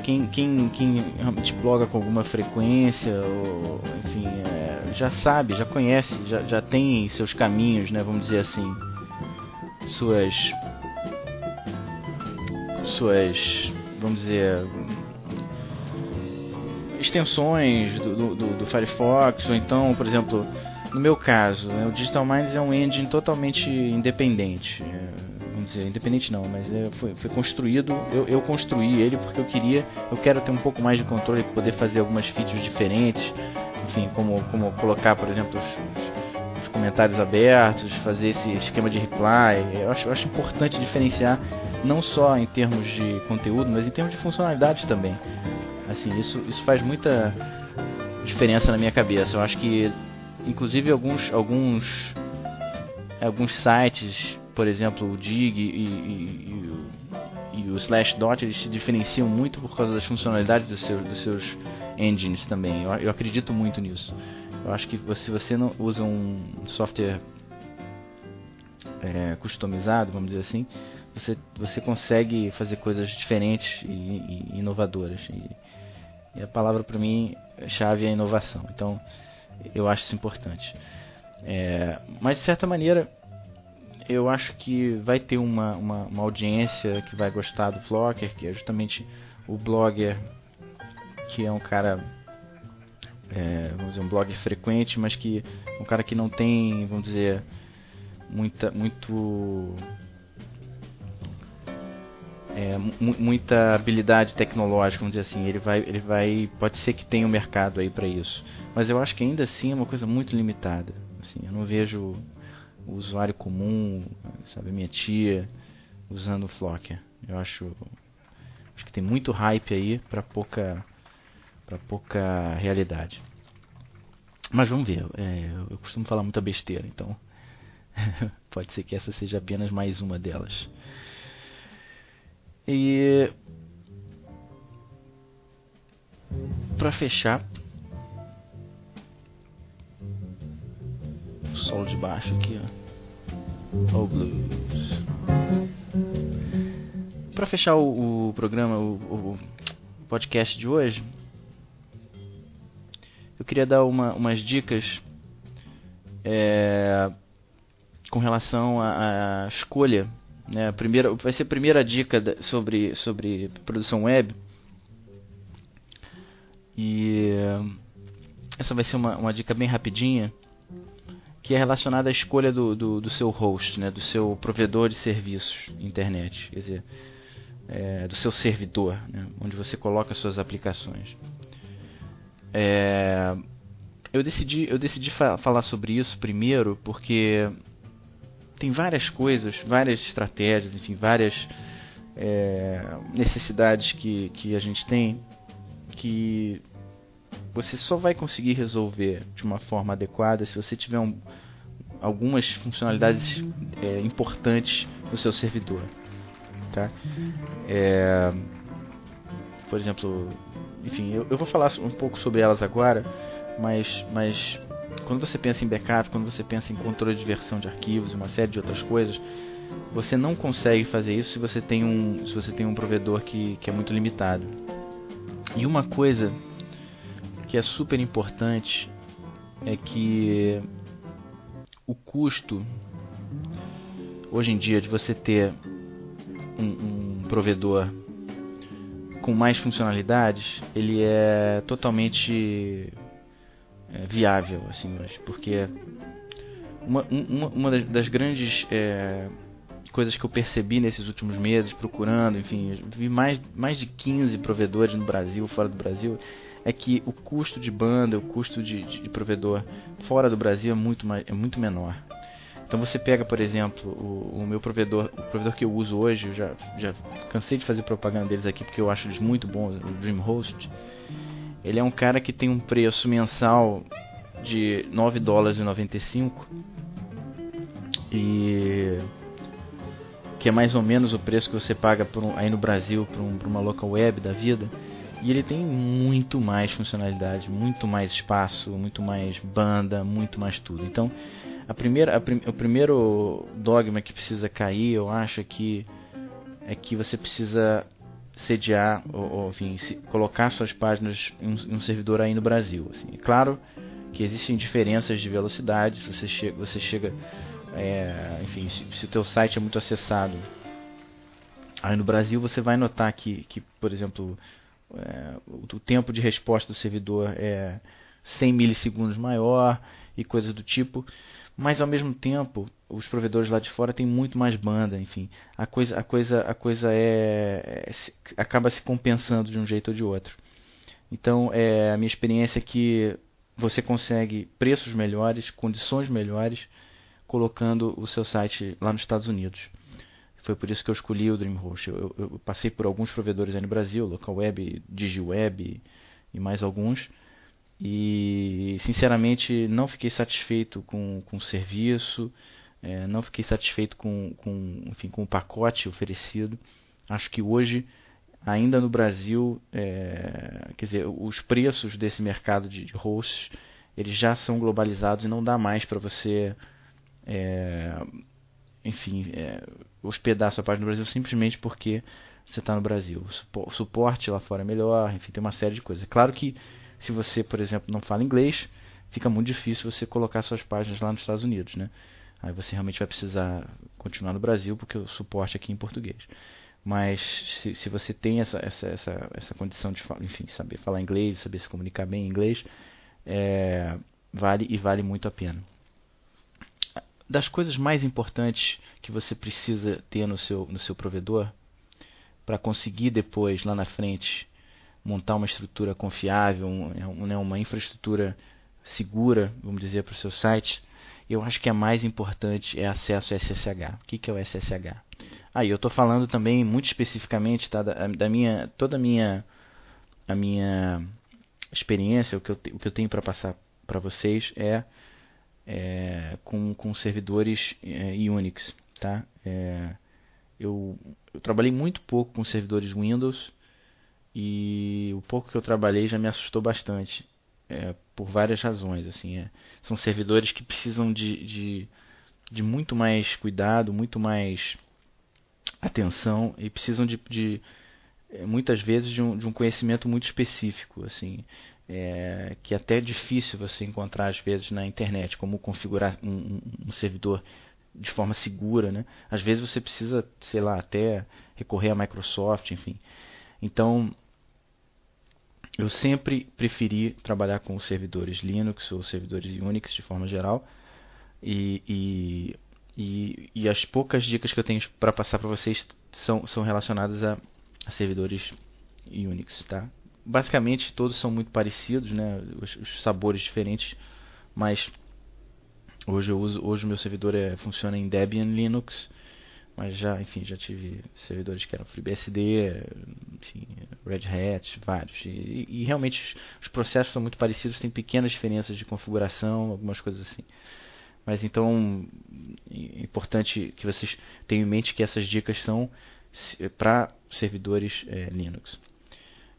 quem, quem, quem realmente bloga com alguma frequência, ou, enfim, é, já sabe, já conhece, já, já tem seus caminhos, né, vamos dizer assim suas suas vamos dizer extensões do, do, do Firefox ou então por exemplo no meu caso né, o Digital Minds é um engine totalmente independente é, vamos dizer independente não mas é, foi, foi construído eu, eu construí ele porque eu queria eu quero ter um pouco mais de controle poder fazer algumas features diferentes enfim como como colocar por exemplo os, comentários abertos, fazer esse esquema de reply. Eu acho, eu acho importante diferenciar não só em termos de conteúdo, mas em termos de funcionalidades também. Assim, isso, isso faz muita diferença na minha cabeça. Eu acho que, inclusive, alguns alguns alguns sites, por exemplo, o Dig e, e, e, e o Slashdot, eles se diferenciam muito por causa das funcionalidades dos seus, dos seus engines também. Eu, eu acredito muito nisso. Eu acho que se você não usa um software é, customizado, vamos dizer assim, você, você consegue fazer coisas diferentes e, e inovadoras. E, e a palavra para mim chave é inovação. Então eu acho isso importante. É, mas de certa maneira eu acho que vai ter uma, uma, uma, audiência que vai gostar do Flocker, que é justamente o blogger que é um cara é, vamos dizer, um blog frequente, mas que um cara que não tem, vamos dizer, muita, muito é, muita habilidade tecnológica, vamos dizer assim, ele vai, ele vai, pode ser que tenha um mercado aí para isso, mas eu acho que ainda assim é uma coisa muito limitada. Assim, eu não vejo o usuário comum, sabe, minha tia usando o Flocker. Eu acho, acho que tem muito hype aí para pouca para pouca realidade. Mas vamos ver. É, eu costumo falar muita besteira, então pode ser que essa seja apenas mais uma delas. E para fechar, o solo de baixo aqui, ó. O blues. Para fechar o, o programa, o, o podcast de hoje, eu queria dar uma, umas dicas é, com relação à, escolha. Né? Primeira, vai ser a primeira dica sobre, sobre produção web. E essa vai ser uma, uma dica bem rapidinha, que é relacionada à escolha do, do, do seu host, né? do seu provedor de serviços internet, quer dizer, é, do seu servidor, né? onde você coloca suas aplicações. É, eu decidi, eu decidi fa falar sobre isso primeiro porque tem várias coisas, várias estratégias, enfim, várias é, necessidades que, que a gente tem que você só vai conseguir resolver de uma forma adequada se você tiver um, algumas funcionalidades é, importantes no seu servidor. Tá? É, por exemplo, enfim, eu, eu vou falar um pouco sobre elas agora, mas, mas quando você pensa em backup, quando você pensa em controle de versão de arquivos uma série de outras coisas, você não consegue fazer isso se você tem um, se você tem um provedor que, que é muito limitado. E uma coisa que é super importante é que o custo hoje em dia de você ter um, um provedor com mais funcionalidades, ele é totalmente é, viável, assim, hoje, porque uma, uma, uma das grandes é, coisas que eu percebi nesses últimos meses, procurando, enfim, vi mais, mais de 15 provedores no Brasil, fora do Brasil, é que o custo de banda, o custo de, de provedor fora do Brasil é muito, mais, é muito menor. Então você pega, por exemplo, o, o, meu provedor, o provedor que eu uso hoje, eu já, já cansei de fazer propaganda deles aqui porque eu acho eles muito bons, o DreamHost. Ele é um cara que tem um preço mensal de 9 dólares e 95 e que é mais ou menos o preço que você paga um, aí no Brasil para um, uma local web da vida. E ele tem muito mais funcionalidade, muito mais espaço, muito mais banda, muito mais tudo. Então, a primeira, a prim, o primeiro dogma que precisa cair, eu acho, é que, é que você precisa sediar, ou, ou enfim, se, colocar suas páginas em um, em um, servidor aí no Brasil. Assim. É claro que existem diferenças de velocidade, você chega, você chega é, enfim, se, se o teu site é muito acessado aí no Brasil, você vai notar que, que por exemplo, é, o, tempo de resposta do servidor é 100 milissegundos maior e coisas do tipo, mas ao mesmo tempo os provedores lá de fora têm muito mais banda, enfim, a coisa, a coisa, a coisa é, é acaba se compensando de um jeito ou de outro. Então, é, a minha experiência é que você consegue preços melhores, condições melhores, colocando o seu site lá nos Estados Unidos. Foi por isso que eu escolhi o DreamHost. Eu, eu, eu passei por alguns provedores aí no Brasil, LocalWeb, DigiWeb e mais alguns. E sinceramente não fiquei satisfeito com, com o serviço, é, não fiquei satisfeito com, com, enfim, com o pacote oferecido. Acho que hoje, ainda no Brasil, é, quer dizer, os preços desse mercado de, de hosts eles já são globalizados e não dá mais para você é, enfim, é, hospedar sua página no Brasil simplesmente porque você está no Brasil. O suporte lá fora é melhor, enfim, tem uma série de coisas. É claro que se você, por exemplo, não fala inglês, fica muito difícil você colocar suas páginas lá nos Estados Unidos, né? Aí você realmente vai precisar continuar no Brasil porque o suporte aqui é em português. Mas se, se você tem essa, essa, essa, essa condição de enfim, saber falar inglês, saber se comunicar bem em inglês, é, vale e vale muito a pena das coisas mais importantes que você precisa ter no seu, no seu provedor para conseguir depois, lá na frente, montar uma estrutura confiável, um, né, uma infraestrutura segura, vamos dizer, para o seu site, eu acho que a mais importante é acesso a SSH. O que, que é o SSH? Aí ah, eu estou falando também muito especificamente tá, da, da, minha toda a minha a minha experiência, o que eu, o que eu tenho para passar para vocês é é, com, com servidores é, Unix. Tá? É, eu, eu, trabalhei muito pouco com servidores Windows e o pouco que eu trabalhei já me assustou bastante é, por várias razões. Assim, é. são servidores que precisam de, de, de, muito mais cuidado, muito mais atenção e precisam de, de é, muitas vezes de um, de um conhecimento muito específico. Assim, é, que é até difícil você encontrar às vezes na internet, como configurar um, um, servidor de forma segura, né? Às vezes você precisa, sei lá, até recorrer à Microsoft, enfim. Então, eu sempre preferi trabalhar com servidores Linux ou servidores Unix de forma geral. E, e, e, e as poucas dicas que eu tenho para passar para vocês são, são relacionadas a, a servidores Unix, tá? basicamente todos são muito parecidos, né? Os, os, sabores diferentes, mas hoje hoje o meu servidor é, funciona em Debian Linux, mas já, enfim, já tive servidores que eram FreeBSD, enfim, Red Hat, vários. E, e, realmente os processos são muito parecidos, tem pequenas diferenças de configuração, algumas coisas assim. Mas então é importante que vocês tenham em mente que essas dicas são para servidores é, Linux.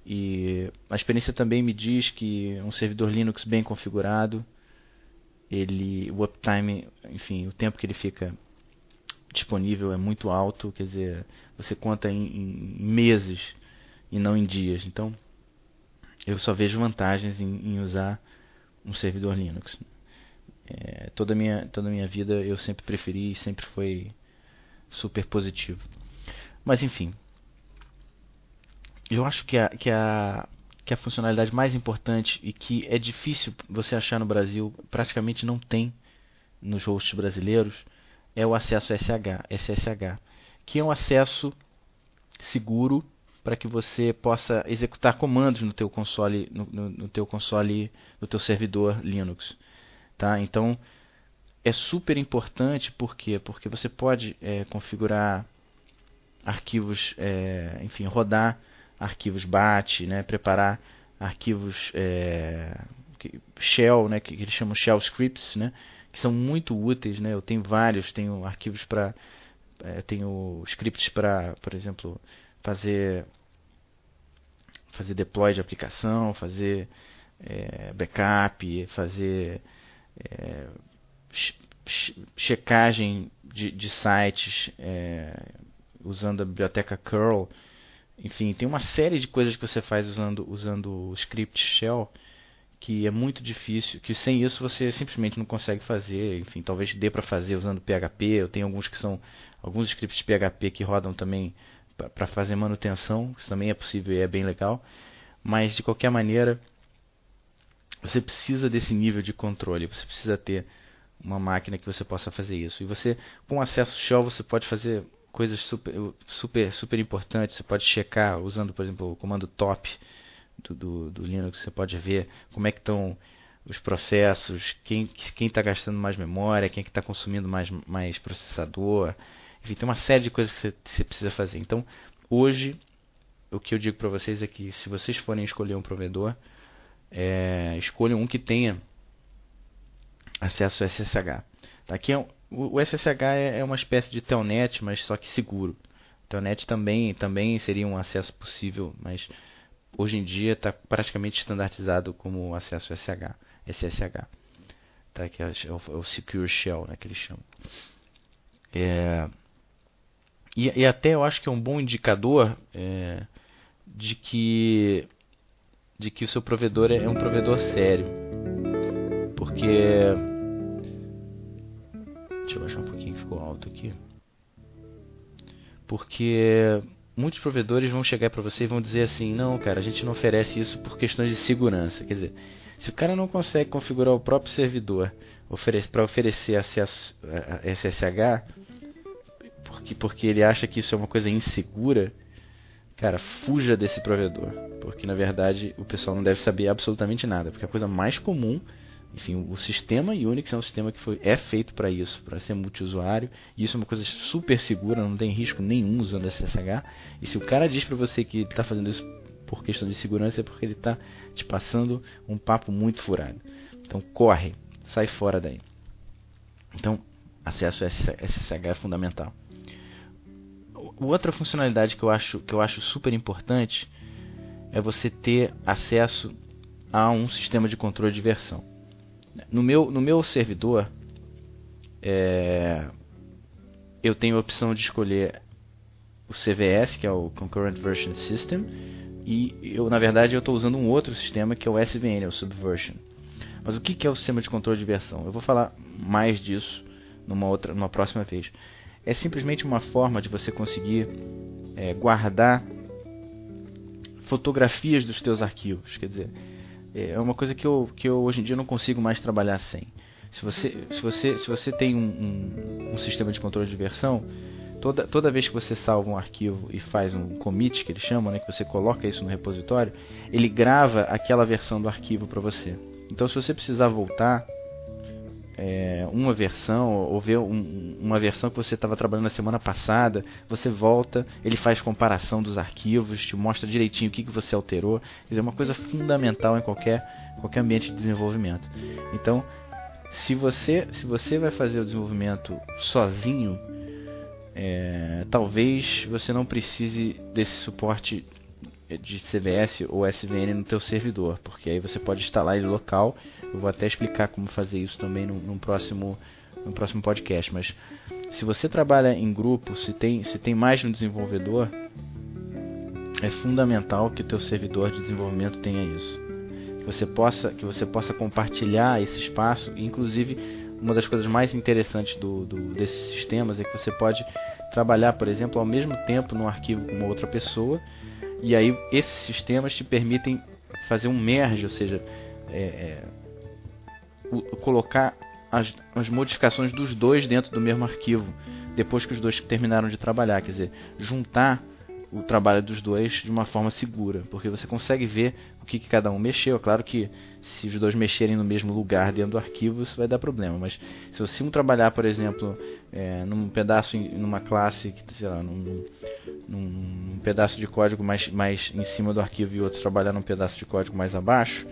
E a experiência também me diz que um servidor Linux bem configurado, ele, o uptime, enfim, o tempo que ele fica disponível é muito alto, quer dizer, você conta em, em meses e não em dias. Então, eu só vejo vantagens em, em usar um servidor Linux. É, toda minha toda minha vida eu sempre preferi e sempre foi super positivo. Mas enfim, eu acho que a, que a, que a funcionalidade mais importante e que é difícil você achar no Brasil, praticamente não tem nos hosts brasileiros, é o acesso SSH, que é um acesso seguro para que você possa executar comandos no teu console, no, no, no teu console, no teu servidor Linux, tá? Então é super importante por quê? Porque você pode é, configurar arquivos, é, enfim, rodar arquivos BAT, né, preparar arquivos é, shell, né, que, eles chamam shell scripts, né, que são muito úteis, né, eu tenho vários, tenho arquivos para é, tenho scripts para, por exemplo, fazer fazer deploy de aplicação, fazer é, backup, fazer é, checagem de, de sites é, usando a biblioteca curl. Enfim, tem uma série de coisas que você faz usando, usando o script shell que é muito difícil, que sem isso você simplesmente não consegue fazer. Enfim, talvez dê para fazer usando PHP. Eu tenho alguns que são alguns scripts PHP que rodam também para fazer manutenção, isso também é possível e é bem legal. Mas de qualquer maneira, você precisa desse nível de controle, você precisa ter uma máquina que você possa fazer isso. E você, com acesso shell, você pode fazer coisas super, super, super importantes. Você pode checar usando, por exemplo, o comando top do, do, Linux. Você pode ver como é que estão os processos, quem está gastando mais memória, quem é está consumindo mais, mais processador. Enfim, tem uma série de coisas que você, você precisa fazer. Então, hoje, o que eu digo para vocês é que se vocês forem escolher um provedor, é, escolham um que tenha acesso ao SSH. Tá? Aqui é o, SSH é, é, uma espécie de telnet, mas só que seguro. Telnet também, também seria um acesso possível, mas hoje em dia está praticamente standardizado como acesso SSH. SSH tá? que é o, é o Secure Shell né, que eles chamam. É, e, e, até eu acho que é um bom indicador é, de que de que o seu provedor é um provedor sério. Porque Deixa eu baixar um pouquinho que ficou alto aqui. Porque muitos provedores vão chegar para você e vão dizer assim: "Não, cara, a gente não oferece isso por questões de segurança". Quer dizer, se o cara não consegue configurar o próprio servidor para oferecer acesso a SSH, porque, porque ele acha que isso é uma coisa insegura, cara, fuja desse provedor. Porque na verdade o pessoal não deve saber absolutamente nada. Porque a coisa mais comum, enfim, o sistema Unix é um sistema que foi, é feito para isso, para ser multiusuário. E isso é uma coisa super segura, não tem risco nenhum usando SSH. E se o cara diz para você que está fazendo isso por questão de segurança, é porque ele está te passando um papo muito furado. Então corre, sai fora daí. Então, acesso a SSH é fundamental outra funcionalidade que eu acho que eu acho super importante é você ter acesso a um sistema de controle de versão. No meu no meu servidor é, eu tenho a opção de escolher o CVS, que é o Concurrent Version System, e eu na verdade eu estou usando um outro sistema que é o SVN, é o Subversion. Mas o que é o sistema de controle de versão? Eu vou falar mais disso numa outra, numa próxima vez é simplesmente uma forma de você conseguir é, guardar fotografias dos teus arquivos. Quer dizer, é uma coisa que eu, que eu hoje em dia não consigo mais trabalhar sem. Se você, se você, se você tem um, um, um sistema de controle de versão, toda, toda vez que você salva um arquivo e faz um commit, que eles chamam, né, que você coloca isso no repositório, ele grava aquela versão do arquivo para você. Então, se você precisar voltar é, uma versão ou ver um, uma versão que você estava trabalhando na semana passada, você volta, ele faz comparação dos arquivos, te mostra direitinho o que, que você alterou. Dizer, é uma coisa fundamental em qualquer, qualquer ambiente de desenvolvimento. Então, se você, se você vai fazer o desenvolvimento sozinho, é, talvez você não precise desse suporte de CVS ou SVN no teu servidor, porque aí você pode instalar ele local. Eu vou até explicar como fazer isso também no próximo no próximo podcast. Mas se você trabalha em grupo, se tem se tem mais de um desenvolvedor, é fundamental que o teu servidor de desenvolvimento tenha isso, que você possa que você possa compartilhar esse espaço. Inclusive, uma das coisas mais interessantes do, do desses sistemas é que você pode trabalhar, por exemplo, ao mesmo tempo num arquivo com uma outra pessoa e aí esses sistemas te permitem fazer um merge, ou seja, é, é, o, colocar as, as modificações dos dois dentro do mesmo arquivo, depois que os dois terminaram de trabalhar, quer dizer, juntar o trabalho dos dois de uma forma segura, porque você consegue ver o que, que cada um mexeu. Claro que se os dois mexerem no mesmo lugar dentro do arquivo, isso vai dar problema. Mas se você um trabalhar, por exemplo, é, num pedaço, numa classe, sei lá, num, num, pedaço de código mais, mais em cima do arquivo e outro trabalhar num pedaço de código mais abaixo,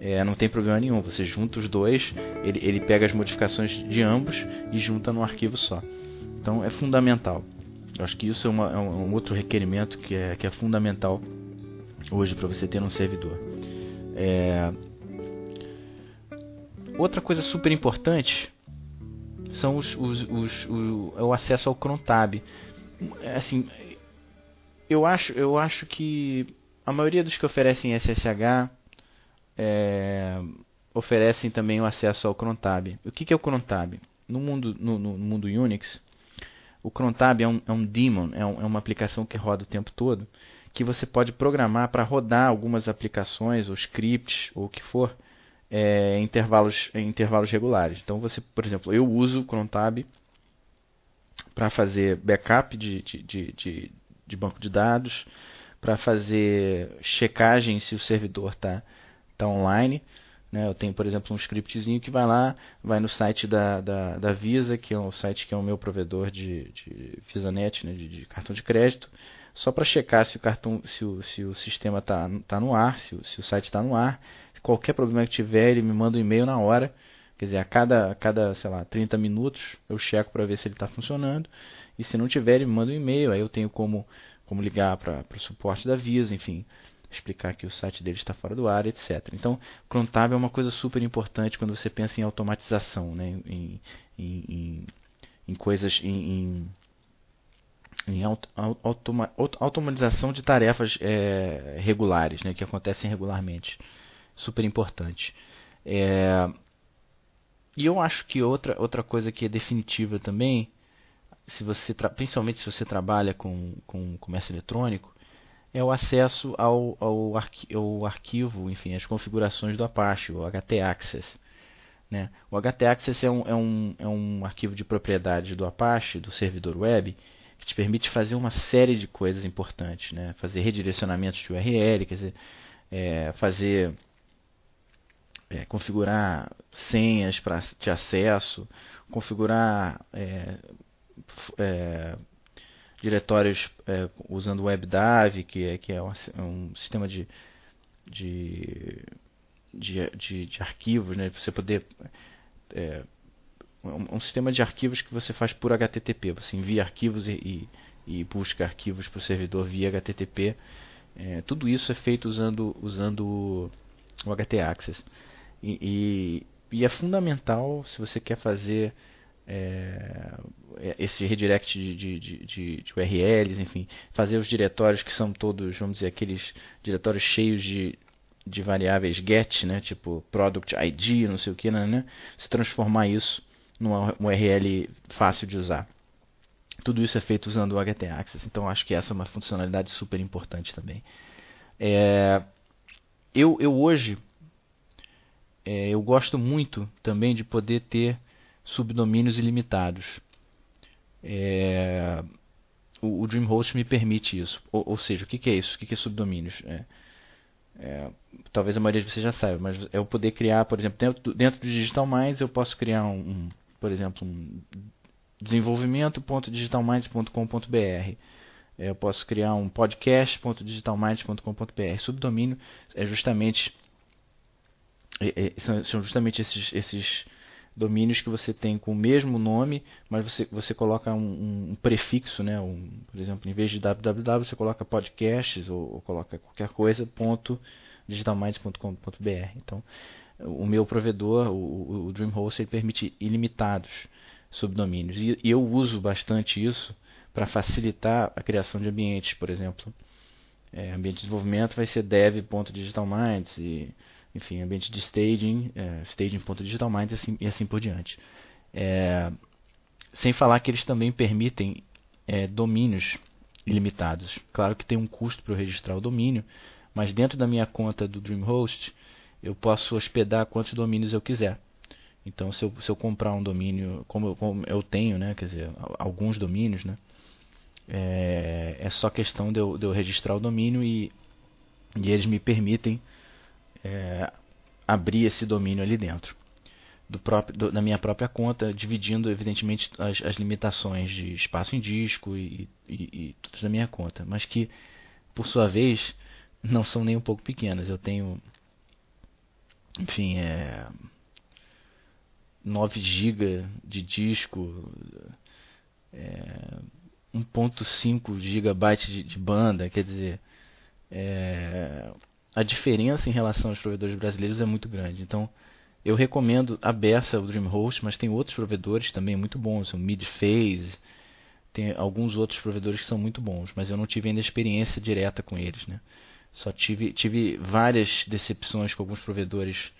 é, não tem problema nenhum. Você junta os dois, ele, ele pega as modificações de ambos e junta num arquivo só. Então é fundamental. Eu acho que isso é, uma, é um outro requerimento que é, que é fundamental hoje para você ter um servidor. É... Outra coisa super importante são os, os, os, o, é o acesso ao Crontab. Assim, eu acho, eu acho que a maioria dos que oferecem SSH é, oferecem também o acesso ao Crontab. O que, que é o Crontab? No mundo, no, no mundo Unix, o Crontab é um, é um daemon, é, um, é uma aplicação que roda o tempo todo, que você pode programar para rodar algumas aplicações, ou scripts, ou o que for, é, em, intervalos, em intervalos regulares. Então, você, por exemplo, eu uso o Crontab para fazer backup de, de, de, de, de banco de dados, para fazer checagem se o servidor está tá online. Né? Eu tenho, por exemplo, um scriptzinho que vai lá, vai no site da, da, da Visa, que é o site que é o meu provedor de, de VisaNet, né? de, de cartão de crédito, só para checar se o cartão, se o, se o sistema está tá no ar, se o, se o site está no ar. Qualquer problema que tiver, ele me manda um e-mail na hora. Quer dizer, a cada, a cada sei lá, 30 minutos eu checo para ver se ele está funcionando. E se não tiver, ele me manda um e-mail. Aí eu tenho como, como ligar para o suporte da Visa, enfim explicar que o site dele está fora do ar, etc. Então, Crontab é uma coisa super importante quando você pensa em automatização, né? em, em, em, em coisas, em, em automa, automatização de tarefas é, regulares, né? que acontecem regularmente. Super importante. É, e eu acho que outra, outra coisa que é definitiva também, se você principalmente se você trabalha com, com comércio eletrônico, é o acesso ao, ao, arqui ao arquivo, enfim, as configurações do Apache, o htaccess. Né? O htaccess é um, é, um, é um arquivo de propriedade do Apache, do servidor web, que te permite fazer uma série de coisas importantes, né? fazer redirecionamentos de URL, quer dizer, é, fazer é, configurar senhas para de acesso, configurar é, é diretórios é, usando WebDAV, que é, que é um, um sistema de, de, de, de, de arquivos, né? você poder é, um, um, sistema de arquivos que você faz por HTTP. Você envia arquivos e, e, e busca arquivos para o servidor via HTTP. É, tudo isso é feito usando, usando o htaccess. E, e, e é fundamental se você quer fazer é, é, esse redirect de, de, de, de, URLs, enfim, fazer os diretórios que são todos, vamos dizer, aqueles diretórios cheios de, de variáveis get, né, tipo product ID, não sei o que, né, né, se transformar isso numa URL fácil de usar. Tudo isso é feito usando o htaccess, então acho que essa é uma funcionalidade super importante também. É, eu, eu hoje é, eu gosto muito também de poder ter subdomínios ilimitados. É, o, o DreamHost me permite isso. Ou, ou seja, o que, que, é isso? O que, que é subdomínios? É, é, talvez a maioria de vocês já saiba, mas é eu poder criar, por exemplo, dentro do, dentro do Digital Minds eu posso criar um, um por exemplo, um desenvolvimento.digitalminds.com.br. Eu posso criar um podcast.digitalminds.com.br. Subdomínio é justamente é, é, são justamente esses, esses domínios que você tem com o mesmo nome, mas você, você coloca um, um prefixo, né? Um, por exemplo, em vez de www, você coloca podcasts ou, ou coloca qualquer coisa, ponto digitalminds.com.br. Então, o meu provedor, o, o DreamHost, ele permite ilimitados subdomínios. E, e eu uso bastante isso para facilitar a criação de ambientes, por exemplo. É, ambiente de desenvolvimento vai ser dev.digitalminds e enfim, ambiente de staging, é, staging.digitalmind e assim, e assim por diante. É, sem falar que eles também permitem é, domínios ilimitados. Claro que tem um custo para eu registrar o domínio, mas dentro da minha conta do DreamHost eu posso hospedar quantos domínios eu quiser. Então, se eu, se eu comprar um domínio, como eu, como eu tenho, né, quer dizer, alguns domínios, né, é, é só questão de eu, de eu registrar o domínio e, e eles me permitem é, abrir esse domínio ali dentro do próprio, do, da minha própria conta, dividindo evidentemente as, as limitações de espaço em disco e, e, e tudo da minha conta, mas que por sua vez não são nem um pouco pequenas. Eu tenho, enfim, é, 9 GB de disco, é, 1.5 GB de, de, banda, quer dizer, é, a diferença em relação aos provedores brasileiros é muito grande. Então, eu recomendo a beça, o DreamHost, mas tem outros provedores também muito bons, o Midphase, tem alguns outros provedores que são muito bons, mas eu não tive ainda experiência direta com eles, né? Só tive, tive várias decepções com alguns provedores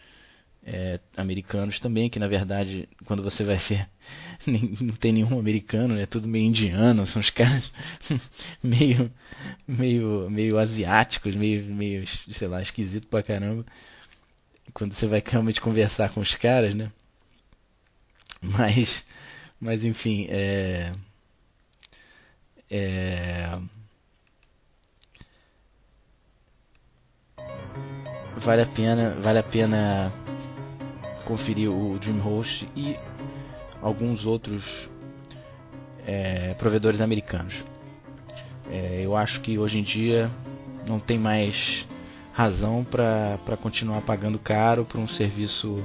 é, americanos também, que na verdade, quando você vai ver, nem, não tem nenhum americano, é né? tudo meio indiano, são os caras meio, meio, meio asiáticos, meio, meio, sei lá, esquisito pra caramba. Quando você vai realmente conversar com os caras, né? Mas, mas enfim, é, é, vale a pena, vale a pena conferir o DreamHost e alguns outros é, provedores americanos. É, eu acho que hoje em dia não tem mais razão para continuar pagando caro por um serviço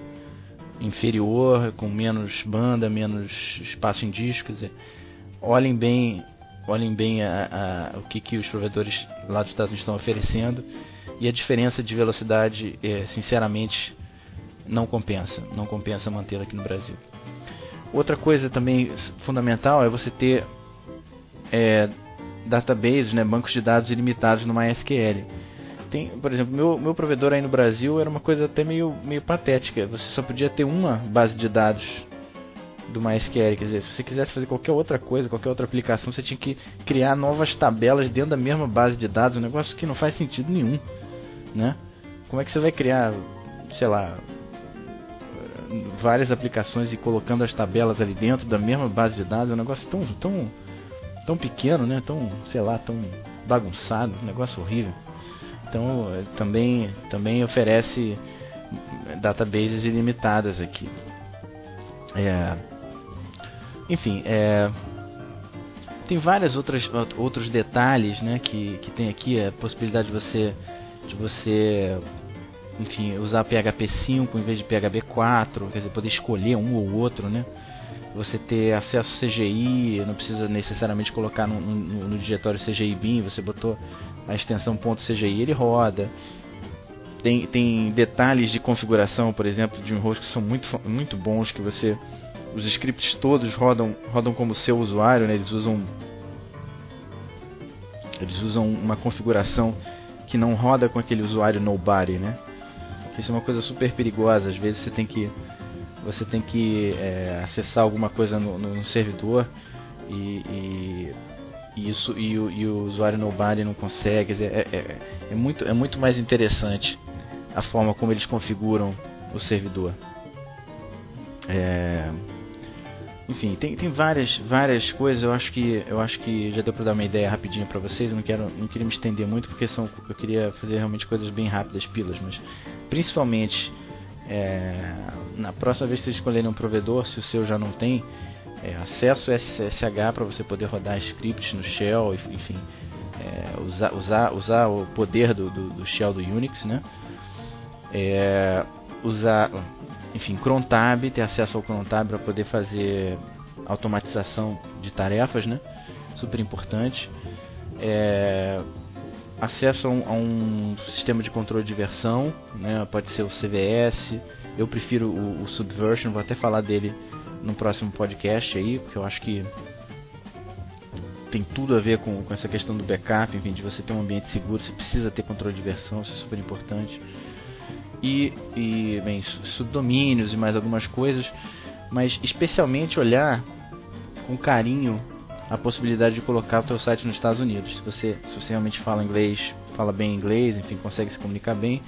inferior, com menos banda, menos espaço em discos. Olhem bem, olhem bem a, a, o que, que os provedores lá dos Estados Unidos estão oferecendo e a diferença de velocidade, é, sinceramente, não compensa. Não compensa mantê-la aqui no Brasil. Outra coisa também fundamental é você ter é, databases, né, bancos de dados ilimitados no MySQL. Tem, por exemplo, meu, meu provedor aí no Brasil era uma coisa até meio, meio patética. Você só podia ter uma base de dados do MySQL. Quer dizer, se você quisesse fazer qualquer outra coisa, qualquer outra aplicação, você tinha que criar novas tabelas dentro da mesma base de dados. Um negócio que não faz sentido nenhum né? Como é que você vai criar, sei lá, várias aplicações e colocando as tabelas ali dentro da mesma base de dados? É um negócio tão, tão, tão pequeno, né? Tão, sei lá, tão bagunçado, um negócio horrível. Então, eh, também, também oferece databases ilimitadas aqui. É, enfim, é, tem vários outros, outros detalhes né, que, que tem aqui a possibilidade de você de você enfim, usar PHP 5 em vez de PHP 4, quer dizer, poder escolher um ou outro, né? Você ter acesso CGI, não precisa necessariamente colocar no, no, no diretório CGI bin, você botou a extensão .cgi, ele roda. Tem, tem detalhes de configuração, por exemplo, de um host que são muito, muito bons, que você os scripts todos rodam rodam como seu usuário, né? Eles usam eles usam uma configuração que não roda com aquele usuário nobody, né? Isso é uma coisa super perigosa. Às vezes você tem que você tem que é, acessar alguma coisa no, no, servidor e, e, e, isso e o, e o usuário nobody não consegue. É, é, é, muito é muito mais interessante a forma como eles configuram o servidor. É, enfim, tem, tem várias, várias coisas. Eu acho que eu acho que já deu para dar uma ideia rapidinho para vocês. Eu não quero, não queria me estender muito porque são, eu queria fazer realmente coisas bem rápidas, pilas, mas principalmente é, na próxima vez que vocês escolherem um provedor, se o seu já não tem, é, acesso SSH para você poder rodar scripts no shell, enfim, é, usar, usar, usar o poder do, do, do shell do Unix, né? É, usar enfim, Crontab, ter acesso ao Crontab para poder fazer automatização de tarefas, né? Super importante. É, acesso a um, a um, sistema de controle de versão, né? Pode ser o CVS. Eu prefiro o, o Subversion, vou até falar dele no próximo podcast aí, porque eu acho que tem tudo a ver com, com essa questão do backup, enfim, de você ter um ambiente seguro, você precisa ter controle de versão, isso é super importante e, e bem, subdomínios e mais algumas coisas, mas especialmente olhar com carinho a possibilidade de colocar o teu site nos Estados Unidos. Se você, se você realmente fala inglês, fala bem inglês, enfim, consegue se comunicar bem,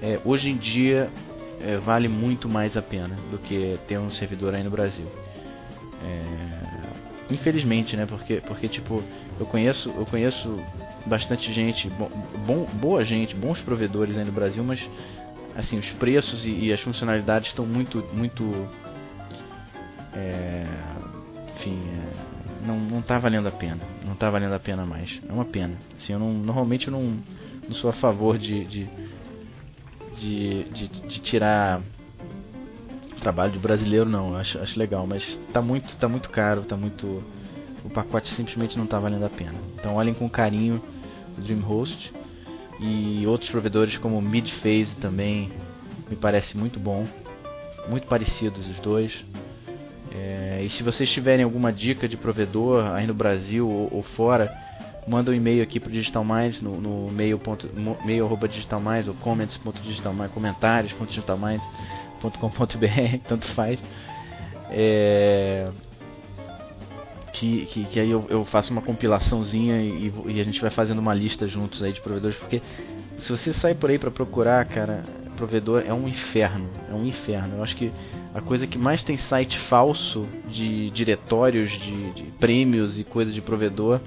é, hoje em dia é, vale muito mais a pena do que ter um servidor aí no Brasil. É, infelizmente, né? Porque, porque tipo, eu conheço, eu conheço bastante gente, bom, boa gente, bons provedores aí no Brasil, mas assim os preços e, e as funcionalidades estão muito muito é, enfim é, não não está valendo a pena não está valendo a pena mais é uma pena assim eu não normalmente eu não, não sou a favor de de, de, de, de tirar trabalho de brasileiro não acho, acho legal mas está muito tá muito caro está muito o pacote simplesmente não está valendo a pena. Então olhem com carinho o DreamHost e outros provedores como Midphase também me parece muito bom, muito parecidos os dois. É, e se vocês tiverem alguma dica de provedor aí no Brasil ou, ou fora, manda um e-mail aqui pro Digital Minds no, no mail, mail arroba Digital Minds ou comments.digitalminds, comentários.digitalminds.com.br, tanto faz. É, que, que, que, aí eu, eu, faço uma compilaçãozinha e, e, a gente vai fazendo uma lista juntos aí de provedores, porque se você sai por aí para procurar, cara, provedor é um inferno, é um inferno. Eu acho que a coisa que mais tem site falso de diretórios, de, de prêmios e coisa de provedor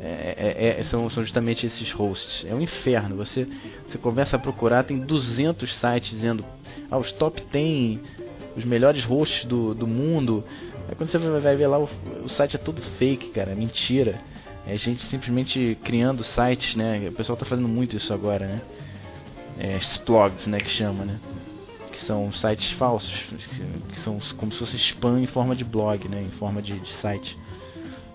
é, é, é, são, são justamente esses hosts. É um inferno. Você, você começa a procurar, tem 200 sites dizendo ah, os top 10, os melhores hosts do, do mundo. Aí quando você vai ver lá, o, o site é todo fake, cara, mentira. É gente simplesmente criando sites, né? O pessoal está fazendo muito isso agora, né? É, blogs, né, que chama, né? Que são sites falsos, que, que, são como se fosse spam em forma de blog, né? Em forma de, de site.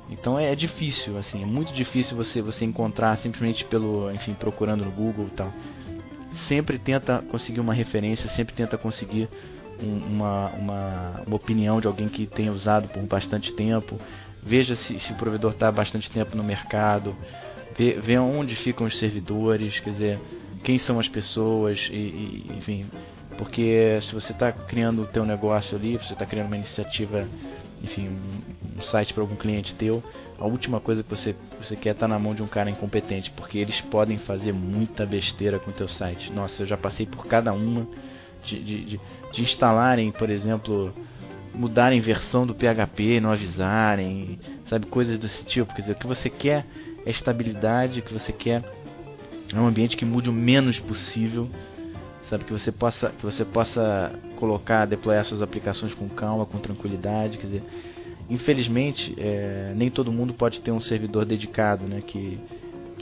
Então é, é, difícil, assim, é muito difícil você você encontrar simplesmente pelo, enfim, procurando no Google e tal. Sempre tenta conseguir uma referência, sempre tenta conseguir um, uma, uma, uma opinião de alguém que tenha usado por bastante tempo. Veja se, se o provedor está bastante tempo no mercado. Vê, vê onde ficam os servidores, quer dizer, quem são as pessoas, e, e enfim. Porque se você está criando o teu negócio ali, você está criando uma iniciativa enfim, um site para algum cliente teu, a última coisa que você, você quer é tá na mão de um cara incompetente, porque eles podem fazer muita besteira com o teu site. Nossa, eu já passei por cada uma de, de, de, instalarem, por exemplo, mudarem versão do PHP, não avisarem, sabe, coisas desse tipo. Quer dizer, o que você quer é estabilidade, o que você quer é um ambiente que mude o menos possível sabe que você possa que você possa colocar deployar suas aplicações com calma com tranquilidade quer dizer infelizmente é, nem todo mundo pode ter um servidor dedicado né que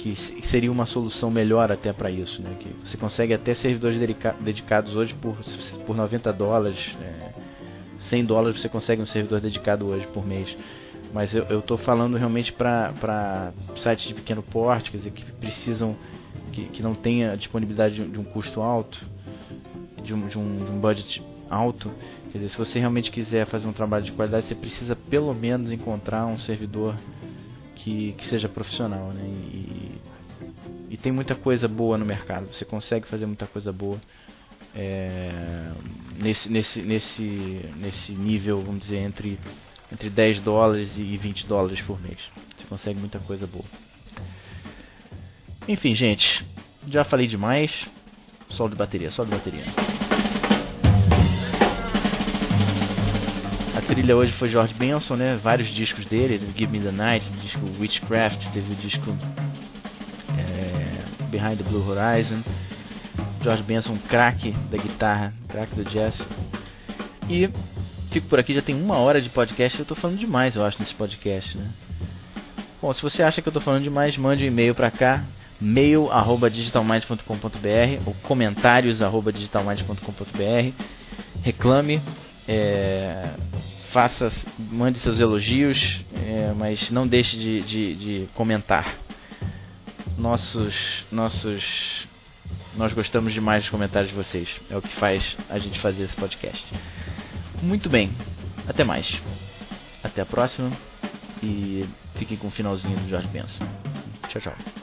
que seria uma solução melhor até para isso né que você consegue até servidores dedicados hoje por por 90 dólares é, 100 dólares você consegue um servidor dedicado hoje por mês mas eu estou falando realmente para sites de pequeno porte, quer dizer, que precisam, que, que não tenha disponibilidade de, de um custo alto, de um, de um, de um budget alto. Quer dizer, se você realmente quiser fazer um trabalho de qualidade, você precisa pelo menos encontrar um servidor que, que seja profissional, né? E, e tem muita coisa boa no mercado. Você consegue fazer muita coisa boa é, nesse, nesse, nesse, nesse nível, vamos dizer, entre, entre 10 dólares e 20 dólares por mês. Você consegue muita coisa boa. Enfim, gente, já falei demais. Solo de bateria, solo de bateria. Trilha hoje foi George Benson, né? Vários discos dele, Give Me the Night, o disco Witchcraft, teve o disco é, Behind the Blue Horizon. George Benson, craque da guitarra, craque do jazz. E fico por aqui, já tem uma hora de podcast, eu tô falando demais, eu acho, nesse podcast, né? Bom, se você acha que eu tô falando demais, mande um e-mail pra cá, mail@digitalminds.com.br ou comentários@digitalminds.com.br. Reclame, é, faça, mande seus elogios, é, mas não deixe de, de, de, comentar. Nossos, nossos, nós gostamos demais dos comentários de vocês. É o que faz a gente fazer esse podcast. Muito bem, até mais. Até a próxima e fiquem com o finalzinho do Jorge Benson. Tchau, tchau.